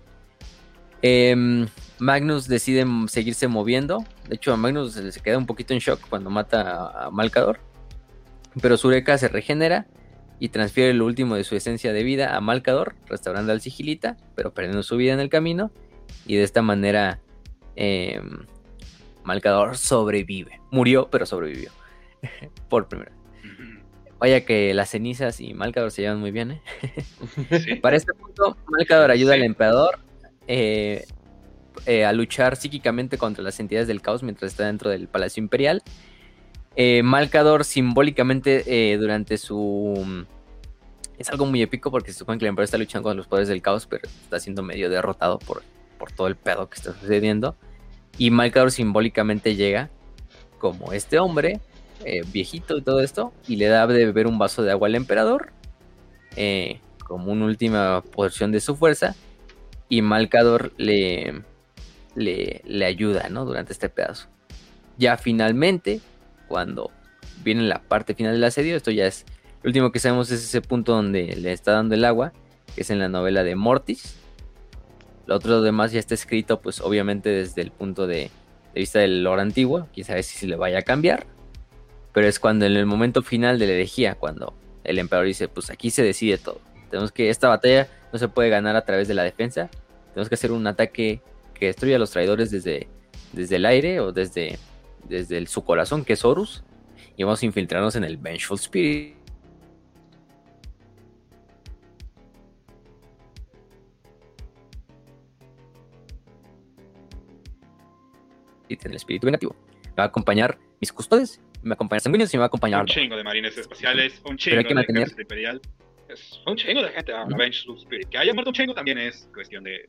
Em, Magnus decide seguirse moviendo. De hecho, a Magnus se queda un poquito en shock cuando mata a, Malcador. Pero Sureka se regenera y transfiere lo último de su esencia de vida a Malcador, restaurando al Sigilita, pero perdiendo su vida en el camino. Y de esta manera, em, Malcador sobrevive. Murió, pero sobrevivió. Por primera vez. Vaya que las cenizas y Malcador se llevan muy bien, ¿eh? Sí. Para este punto, Malcador ayuda Sí. al emperador eh, eh, a luchar psíquicamente contra las entidades del caos mientras está dentro del Palacio Imperial. Eh, Malcador simbólicamente eh, durante su... Es algo muy épico porque se supone que el emperador está luchando con los poderes del caos, pero está siendo medio derrotado por, por todo el pedo que está sucediendo. Y Malcador simbólicamente llega como este hombre, viejito y todo esto, y le da de beber un vaso de agua al emperador, como una última porción de su fuerza, y Malcador le, le, le ayuda, ¿no? Durante este pedazo. Ya finalmente, cuando viene la parte final del asedio, esto ya es, lo último que sabemos es ese punto donde le está dando el agua, que es en la novela de Mortis. Lo otro demás ya está escrito, pues obviamente desde el punto de, de vista del lore antiguo, quién sabe si se le vaya a cambiar. Pero es cuando en el momento final de la herejía, cuando el emperador dice, pues aquí se decide todo. Tenemos que, esta batalla no se puede ganar a través de la defensa. Tenemos que hacer un ataque que destruya a los traidores desde, desde el aire o desde, desde el- su corazón, que es Horus. Y vamos a infiltrarnos en el Vengeful Spirit. en el espíritu vengativo. Me va a acompañar mis custodes, me va a acompañar sanguíneos y me va a acompañar Un chingo de marines espaciales, un Pero chingo hay que de mantener- imperial. Es un chingo de gente. Ah. Vengeful Spirit. Que haya muerto un chingo también es cuestión de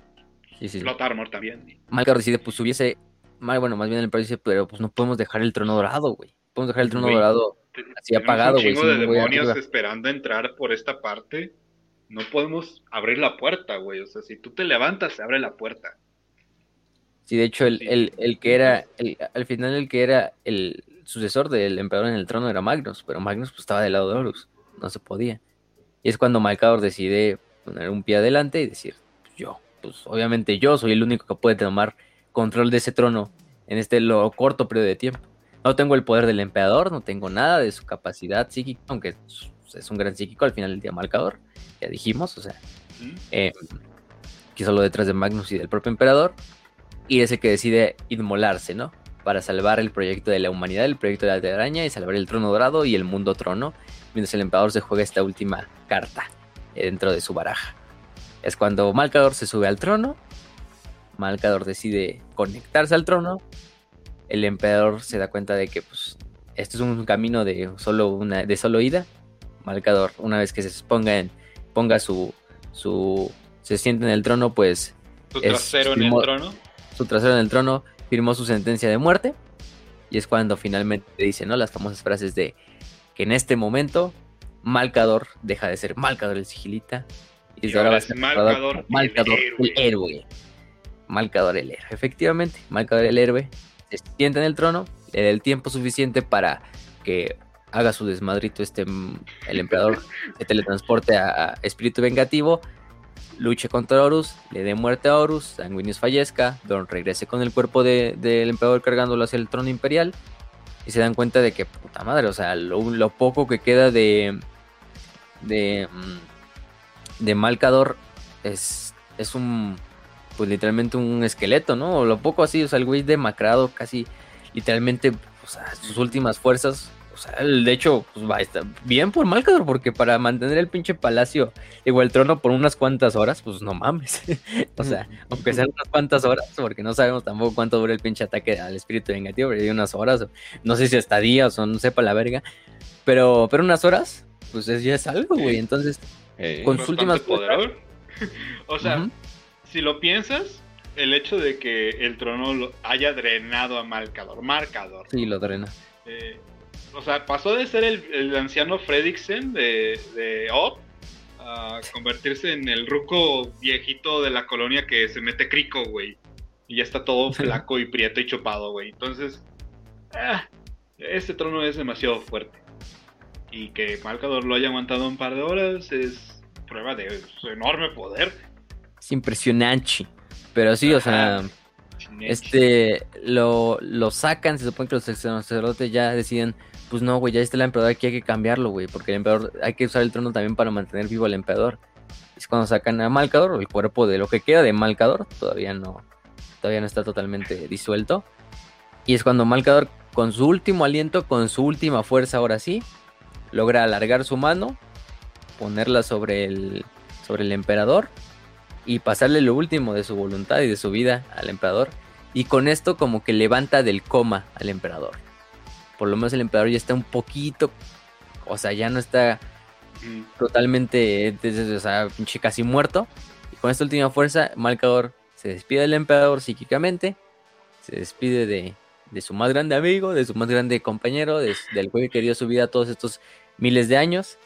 Sí, sí, sí. plot armor también. Malcar decide, pues hubiese. mal- Bueno, más bien el emperador dice, pero pues no podemos dejar el trono dorado, güey. Podemos dejar el trono dorado así apagado, un güey. chingo si de demonios esperando entrar por esta parte. No podemos abrir la puerta, güey. O sea, si tú te levantas, se abre la puerta. Sí, de hecho, el, Sí. el, el que era, el- al final el que era el sucesor del emperador en el trono era Magnus, pero Magnus pues, estaba del lado de Horus, no se podía. Y es cuando Malcador decide poner un pie adelante y decir, yo. Pues obviamente yo soy el único que puede tomar control de ese trono en este lo corto periodo de tiempo. No tengo el poder del emperador, no tengo nada de su capacidad psíquica, aunque es un gran psíquico al final del día marcador, ya dijimos, o sea, eh, que solo detrás de Magnus y del propio emperador, y es el que decide inmolarse, ¿no? Para salvar el proyecto de la humanidad, el proyecto de la telaraña y salvar el trono dorado y el mundo trono, mientras el emperador se juega esta última carta dentro de su baraja. Es cuando Malcador se sube al trono, Malcador decide conectarse al trono, el emperador se da cuenta de que pues esto es un camino de solo una de solo ida. Malcador, una vez que se ponga en ponga su su se siente en el trono, pues su trasero en el trono. Su trasero en el trono firmó su sentencia de muerte y es cuando finalmente dice, ¿no? Las famosas frases de que en este momento Malcador deja de ser Malcador el sigilita y, ahora va a ser Malcador, el, héroe. Malcador el héroe, efectivamente, Malcador el héroe se sienta en el trono, le da el tiempo suficiente para que haga su desmadrito este el emperador se teletransporte a, espíritu vengativo, luche contra Horus, le dé muerte a Horus, Sanguinius fallezca, Dorn regrese con el cuerpo del emperador cargándolo hacia el trono imperial y se dan cuenta de que puta madre, o sea, lo, poco que queda de de mm, de Malcador es es un pues literalmente un esqueleto, ¿no? O lo poco así, o sea, el güey demacrado, casi literalmente, o sea, sus últimas fuerzas. O sea, de hecho, pues va, está bien por Malcador, porque para mantener el pinche palacio, igual el trono por unas cuantas horas, pues no mames. o sea, aunque sean unas cuantas horas, porque no sabemos tampoco cuánto dura el pinche ataque al espíritu vengativo, pero hay unas horas, no sé si hasta días o no sepa la verga, pero, pero unas horas, pues es, ya es algo, güey. Entonces, con sus últimas poder. o sea, si lo piensas, el hecho de que el trono lo haya drenado a Marcador. Marcador. Sí, lo drena. Eh, o sea, pasó de ser el, anciano Fredriksen de, de Op a convertirse en el ruco viejito de la colonia que se mete crico, güey. Y ya está todo flaco y prieto y chupado, güey. Entonces, ah, este trono es demasiado fuerte. Y que Marcador lo haya aguantado un par de horas es prueba de su enorme poder impresionante. Pero sí, o sea, este lo, lo sacan, se supone que los sacerdotes ya deciden, pues no, güey, ya está el emperador, aquí hay que cambiarlo, güey, porque el emperador, hay que usar el trono también para mantener vivo al emperador. Es cuando sacan a Malcador, el cuerpo de lo que queda de Malcador, todavía no, todavía no está totalmente disuelto. Y es cuando Malcador, con su último aliento, con su última fuerza, ahora sí, logra alargar su mano, ponerla sobre el, sobre el emperador y pasarle lo último de su voluntad y de su vida al emperador. Y con esto como que levanta del coma al emperador. Por lo menos el emperador ya está un poquito, o sea, ya no está totalmente, o sea, casi muerto. Y con esta última fuerza, Malcador se despide del emperador psíquicamente, se despide de, de su más grande amigo, de su más grande compañero, del güey que dio su vida todos estos miles de años,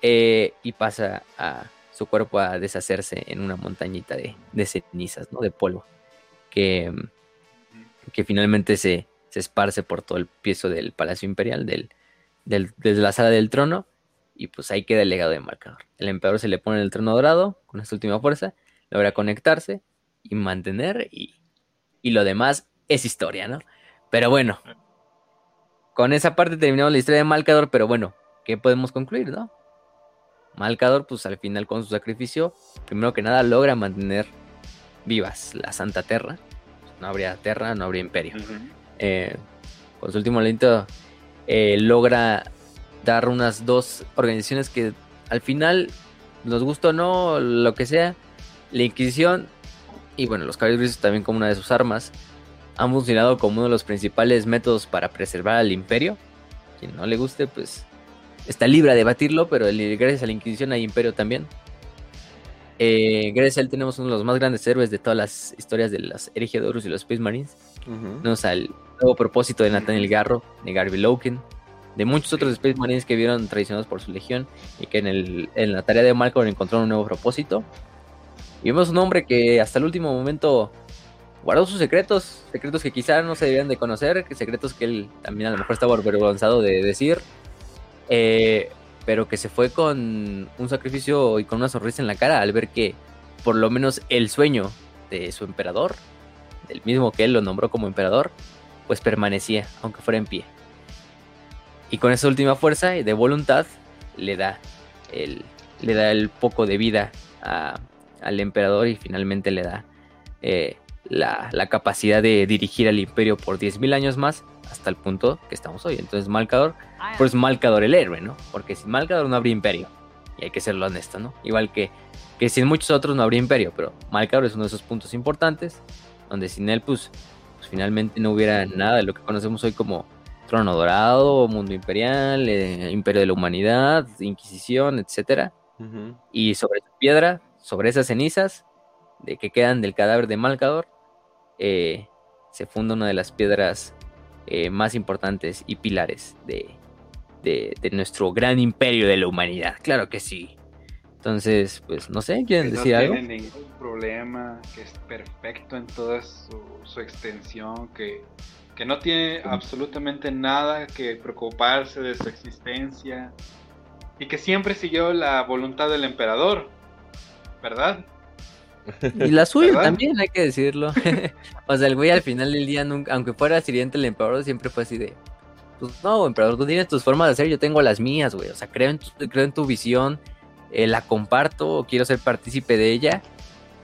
eh, y pasa a, su cuerpo a deshacerse en una montañita de, cenizas, ¿no? De polvo, que, que finalmente se, esparce por todo el piso del Palacio Imperial, del, desde la sala del trono, y pues ahí queda el legado de marcador. El emperador se le pone en el trono dorado con esta última fuerza, logra conectarse y mantener, y, y lo demás es historia, ¿no? Pero bueno, con esa parte terminamos la historia de Malcador, pero bueno, ¿qué podemos concluir, no? Malcador, pues al final con su sacrificio, primero que nada logra mantener vivas la Santa Terra. No habría Terra, no habría Imperio. Eh, con su último aliento eh, logra dar unas dos organizaciones que al final, nos gusta o no, lo que sea, la Inquisición y bueno, los Caballeros también como una de sus armas, han funcionado como uno de los principales métodos para preservar al Imperio. Quien no le guste, pues está libre a debatirlo, pero gracias a la Inquisición hay imperio también. Eh, gracias a él tenemos uno de los más grandes héroes de todas las historias de las Erigiadores y los Space Marines. Tenemos al nuevo propósito de Nathaniel Garro, de Garvey Loken, de muchos otros Space Marines que vieron traicionados por su legión y que en, el, en la tarea de Malcolm encontraron un nuevo propósito. Y vemos un hombre que hasta el último momento guardó sus secretos, secretos que quizá no se debían de conocer, secretos que él también a lo mejor estaba avergonzado de decir eh, pero que se fue con un sacrificio y con una sonrisa en la cara al ver que por lo menos el sueño de su emperador, del mismo que él lo nombró como emperador, pues permanecía, aunque fuera en pie. Y con esa última fuerza de voluntad le da el, le da el poco de vida al emperador y finalmente le da eh, la, capacidad de dirigir al imperio por 10.000 años más hasta el punto que estamos hoy. Entonces Malcador, pues Malcador el héroe, ¿no? Porque sin Malcador no habría imperio. Y hay que serlo honesto, ¿no? Igual que, que sin muchos otros no habría imperio, pero Malcador es uno de esos puntos importantes, donde sin él, pues, pues finalmente no hubiera nada de lo que conocemos hoy como trono dorado, mundo imperial, eh, imperio de la humanidad, inquisición, etcétera. Y sobre su piedra, sobre esas cenizas de que quedan del cadáver de Malcador, eh, se funda una de las piedras eh, más importantes y pilares de, nuestro gran imperio de la humanidad. Claro que sí. Entonces, pues no sé, ¿quieren decir algo? No tiene ningún problema, que es perfecto en toda su, extensión, que, que, no tiene absolutamente nada que preocuparse de su existencia y que siempre siguió la voluntad del emperador, ¿verdad? Y la suya también, hay que decirlo. o sea, el güey al final del día, nunca, aunque fuera sirviente el emperador, siempre fue así de... Pues no, emperador, tú tienes tus formas de hacer, yo tengo las mías, güey. O sea, creo en tu, creo en tu visión, eh, la comparto, quiero ser partícipe de ella,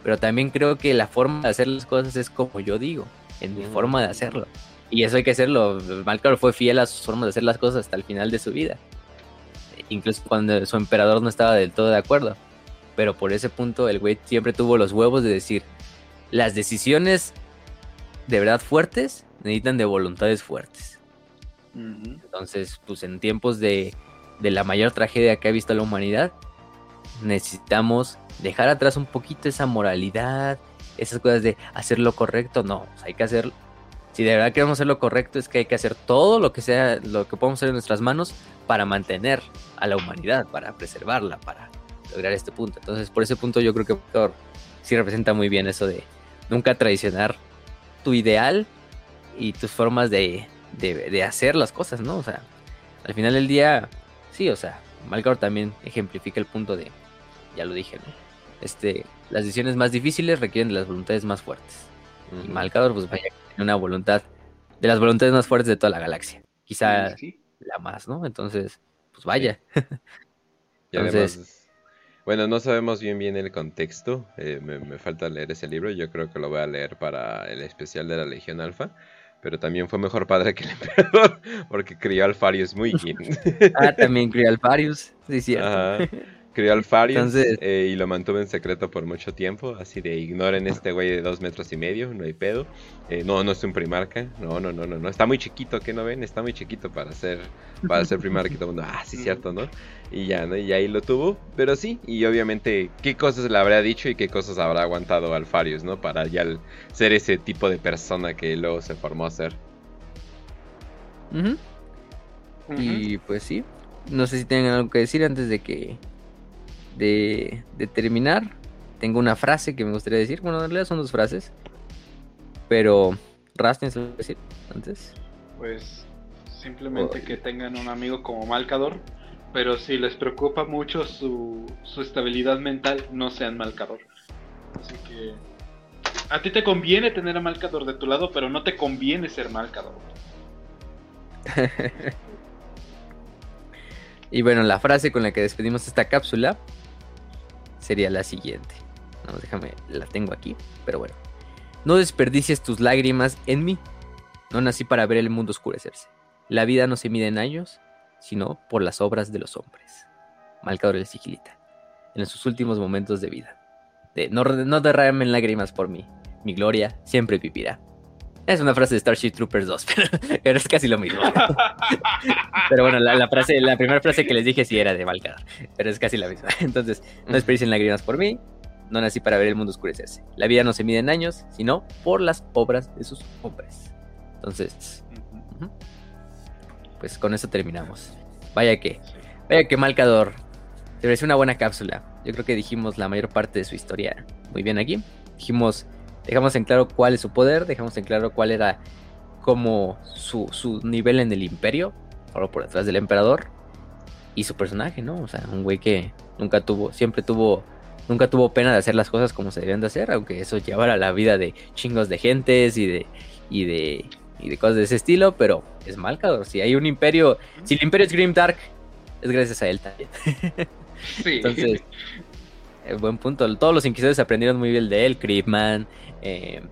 pero también creo que la forma de hacer las cosas es como yo digo, en mi forma de hacerlo. Y eso hay que hacerlo. Malcaro fue fiel a sus formas de hacer las cosas hasta el final de su vida. Incluso cuando su emperador no estaba del todo de acuerdo. Pero por ese punto el güey siempre tuvo los huevos de decir, las decisiones de verdad fuertes necesitan de voluntades fuertes. Entonces, pues en tiempos de, de la mayor tragedia que ha visto la humanidad, necesitamos dejar atrás un poquito esa moralidad, esas cosas de hacer lo correcto. No, hay que hacer. Si de verdad queremos hacer lo correcto, es que hay que hacer todo lo que sea, lo que podemos hacer en nuestras manos para mantener a la humanidad, para preservarla, para lograr este punto. Entonces, por ese punto yo creo que Thor sí representa muy bien eso de nunca traicionar tu ideal y tus formas de, de, hacer las cosas, ¿no? O sea, al final del día, sí, o sea, Malcor también ejemplifica el punto de, ya lo dije, ¿no? Este, las decisiones más difíciles requieren de las voluntades más fuertes. Y Malcador, pues vaya, tiene una voluntad, de las voluntades más fuertes de toda la galaxia. Quizá la más, ¿no? Entonces, pues vaya. Entonces, bueno, no sabemos bien bien el contexto. Eh, me, falta leer ese libro. Yo creo que lo voy a leer para el especial de la Legión Alfa. Pero también fue mejor padre que el emperador. Porque crió Alfarius muy bien. ah, también crió Alfarius. Sí, cierto. Crió Alfarius eh, y lo mantuve en secreto por mucho tiempo. Así de ignoren este güey de dos metros y medio, no hay pedo. Eh, no, no es un primarca. No, no, no, no, no. Está muy chiquito, ¿qué no ven? Está muy chiquito para ser, para ser primarca y todo el mundo. Ah, sí, cierto, ¿no? Y ya, ¿no? Y ahí lo tuvo. Pero sí, y obviamente, ¿qué cosas le habrá dicho y qué cosas habrá aguantado Alfarius, ¿no? Para ya ser ese tipo de persona que luego se formó a ser. Y pues sí. No sé si tienen algo que decir antes de que de, terminar, tengo una frase que me gustaría decir. Bueno, en realidad son dos frases. Pero, Ras, ¿tienes algo que decir antes? Pues simplemente que tengan un amigo como Malcador. Pero si les preocupa mucho su, su estabilidad mental, no sean Malcador. Así que a ti te conviene tener a Malcador de tu lado, pero no te conviene ser Malcador. y bueno, la frase con la que despedimos esta cápsula sería la siguiente. No, déjame, la tengo aquí, pero bueno. No desperdicies tus lágrimas en mí. No nací para ver el mundo oscurecerse. La vida no se mide en años, sino por las obras de los hombres. Malcador el Sigilita. En sus últimos momentos de vida. De, no, no derramen lágrimas por mí. Mi gloria siempre vivirá. Es una frase de Starship Troopers 2, pero, es casi lo mismo. pero bueno, la, frase, la primera frase que les dije sí era de Valkador, pero es casi la misma. Entonces, no desperdicien lágrimas por mí, no nací para ver el mundo oscurecerse. La vida no se mide en años, sino por las obras de sus hombres. Entonces, pues con eso terminamos. Vaya que, vaya que Malcador. Te parece una buena cápsula. Yo creo que dijimos la mayor parte de su historia muy bien aquí. Dijimos dejamos en claro cuál es su poder, dejamos en claro cuál era como su, nivel en el imperio, ahora por detrás del emperador, y su personaje, ¿no? O sea, un güey que nunca tuvo, siempre tuvo nunca tuvo pena de hacer las cosas como se debían de hacer, aunque eso llevara la vida de chingos de gentes y de, y de, y de cosas de ese estilo, pero es Malcador. Si hay un imperio, si el imperio es Grim Dark, es gracias a él también. Sí. Entonces, buen punto. Todos los inquisidores aprendieron muy bien de él. Creepman, eh,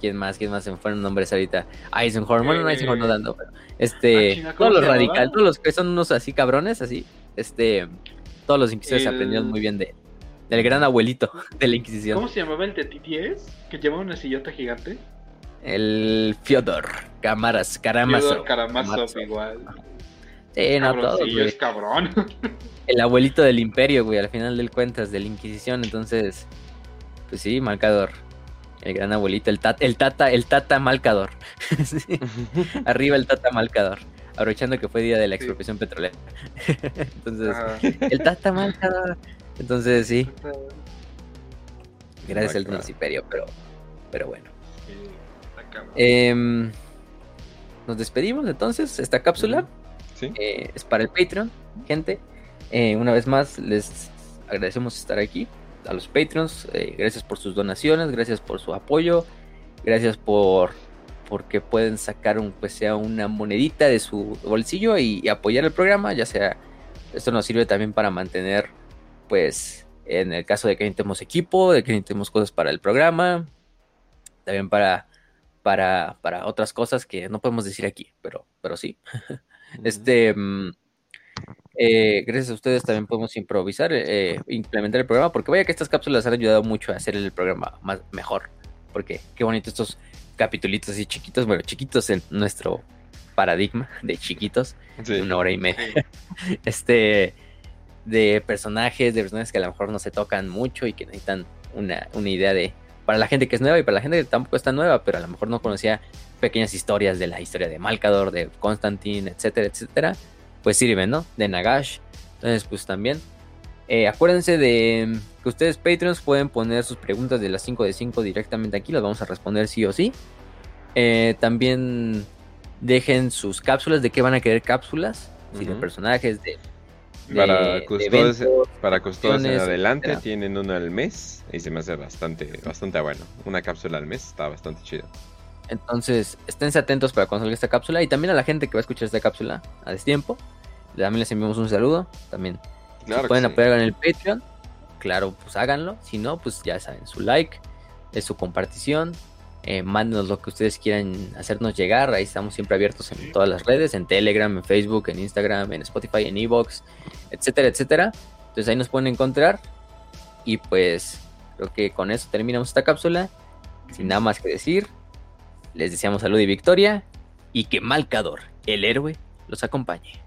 ¿quién más? ¿Quién más? Se me fueron nombres ahorita. Eisenhorn, bueno, no Eisenhorn no dando, pero este, Ah, chinga, ¿cómo todos los radicales, todos los que son unos así cabrones, así, este, todos los inquisidores El- aprendieron muy bien de él. Del gran abuelito de la Inquisición. ¿Cómo se llamaba el de T10? Que llevaba una sillota gigante. El Fyodor, Camaras, Karamazov. Fyodor Karamazov Karamazov. igual. Sí, no, todos, Cabroncillo, güey. es cabrón. El abuelito del imperio, güey, al final del cuentas, de la Inquisición. Entonces, pues sí, Malcador. El gran abuelito, el tata, el tata, el tata Malcador. Sí. Arriba el tata Malcador. Aprovechando que fue día de la Sí. expropiación petrolera. Entonces, el tata Malcador. Entonces, sí, gracias al. Transimperio, pero, pero bueno. Sí. Em, nos despedimos entonces. Esta cápsula Eh, es para el Patreon, gente. Eh, una vez más, les agradecemos estar aquí. A los Patreons, eh, gracias por sus donaciones, gracias por su apoyo, gracias por porque pueden sacar un pues sea una monedita de su bolsillo y, y apoyar el programa, ya sea esto nos sirve también para mantener pues en el caso de que necesitemos equipo, de que necesitemos cosas para el programa, también para para, para otras cosas que no podemos decir aquí, pero pero sí. Este, mm, eh, gracias a ustedes también podemos improvisar, eh, implementar el programa, porque vaya que estas cápsulas han ayudado mucho a hacer el programa más mejor, porque qué bonito estos capitulitos así chiquitos, bueno, chiquitos en nuestro paradigma de chiquitos, Sí. de una hora y media, este, de personajes, de personajes que a lo mejor no se tocan mucho y que necesitan una, una idea de, para la gente que es nueva y para la gente que tampoco está nueva, pero a lo mejor no conocía pequeñas historias de la historia de Malcador, de Constantine, etcétera, etcétera, pues sirven, ¿no? De Nagash. Entonces, pues también. eh, acuérdense de que ustedes, Patreons, pueden poner sus preguntas de las 5 de 5 directamente aquí, las vamos a responder sí o sí. Eh, también dejen sus cápsulas, de qué van a querer cápsulas, si de personajes, de, de- Para eventos, para custodes en adelante etcétera. tienen uno al mes y se me hace bastante, bastante bueno. Una cápsula al mes está bastante chido. Entonces, esténse atentos para cuando salga esta cápsula. Y también a la gente que va a escuchar esta cápsula a destiempo. También les enviamos un saludo. También Claro si pueden sí. apoyar en el Patreon. Claro, pues háganlo. Si no, pues ya saben, su like, eh, su compartición. Eh, mándenos lo que ustedes quieran hacernos llegar. Ahí estamos siempre abiertos en todas las redes, en Telegram, en Facebook, en Instagram, en Spotify, en Evox, etcétera, etcétera. Entonces ahí nos pueden encontrar. Y pues creo que con eso terminamos esta cápsula. Sin nada más que decir, les deseamos salud y victoria. Y que Malcador, el héroe, los acompañe.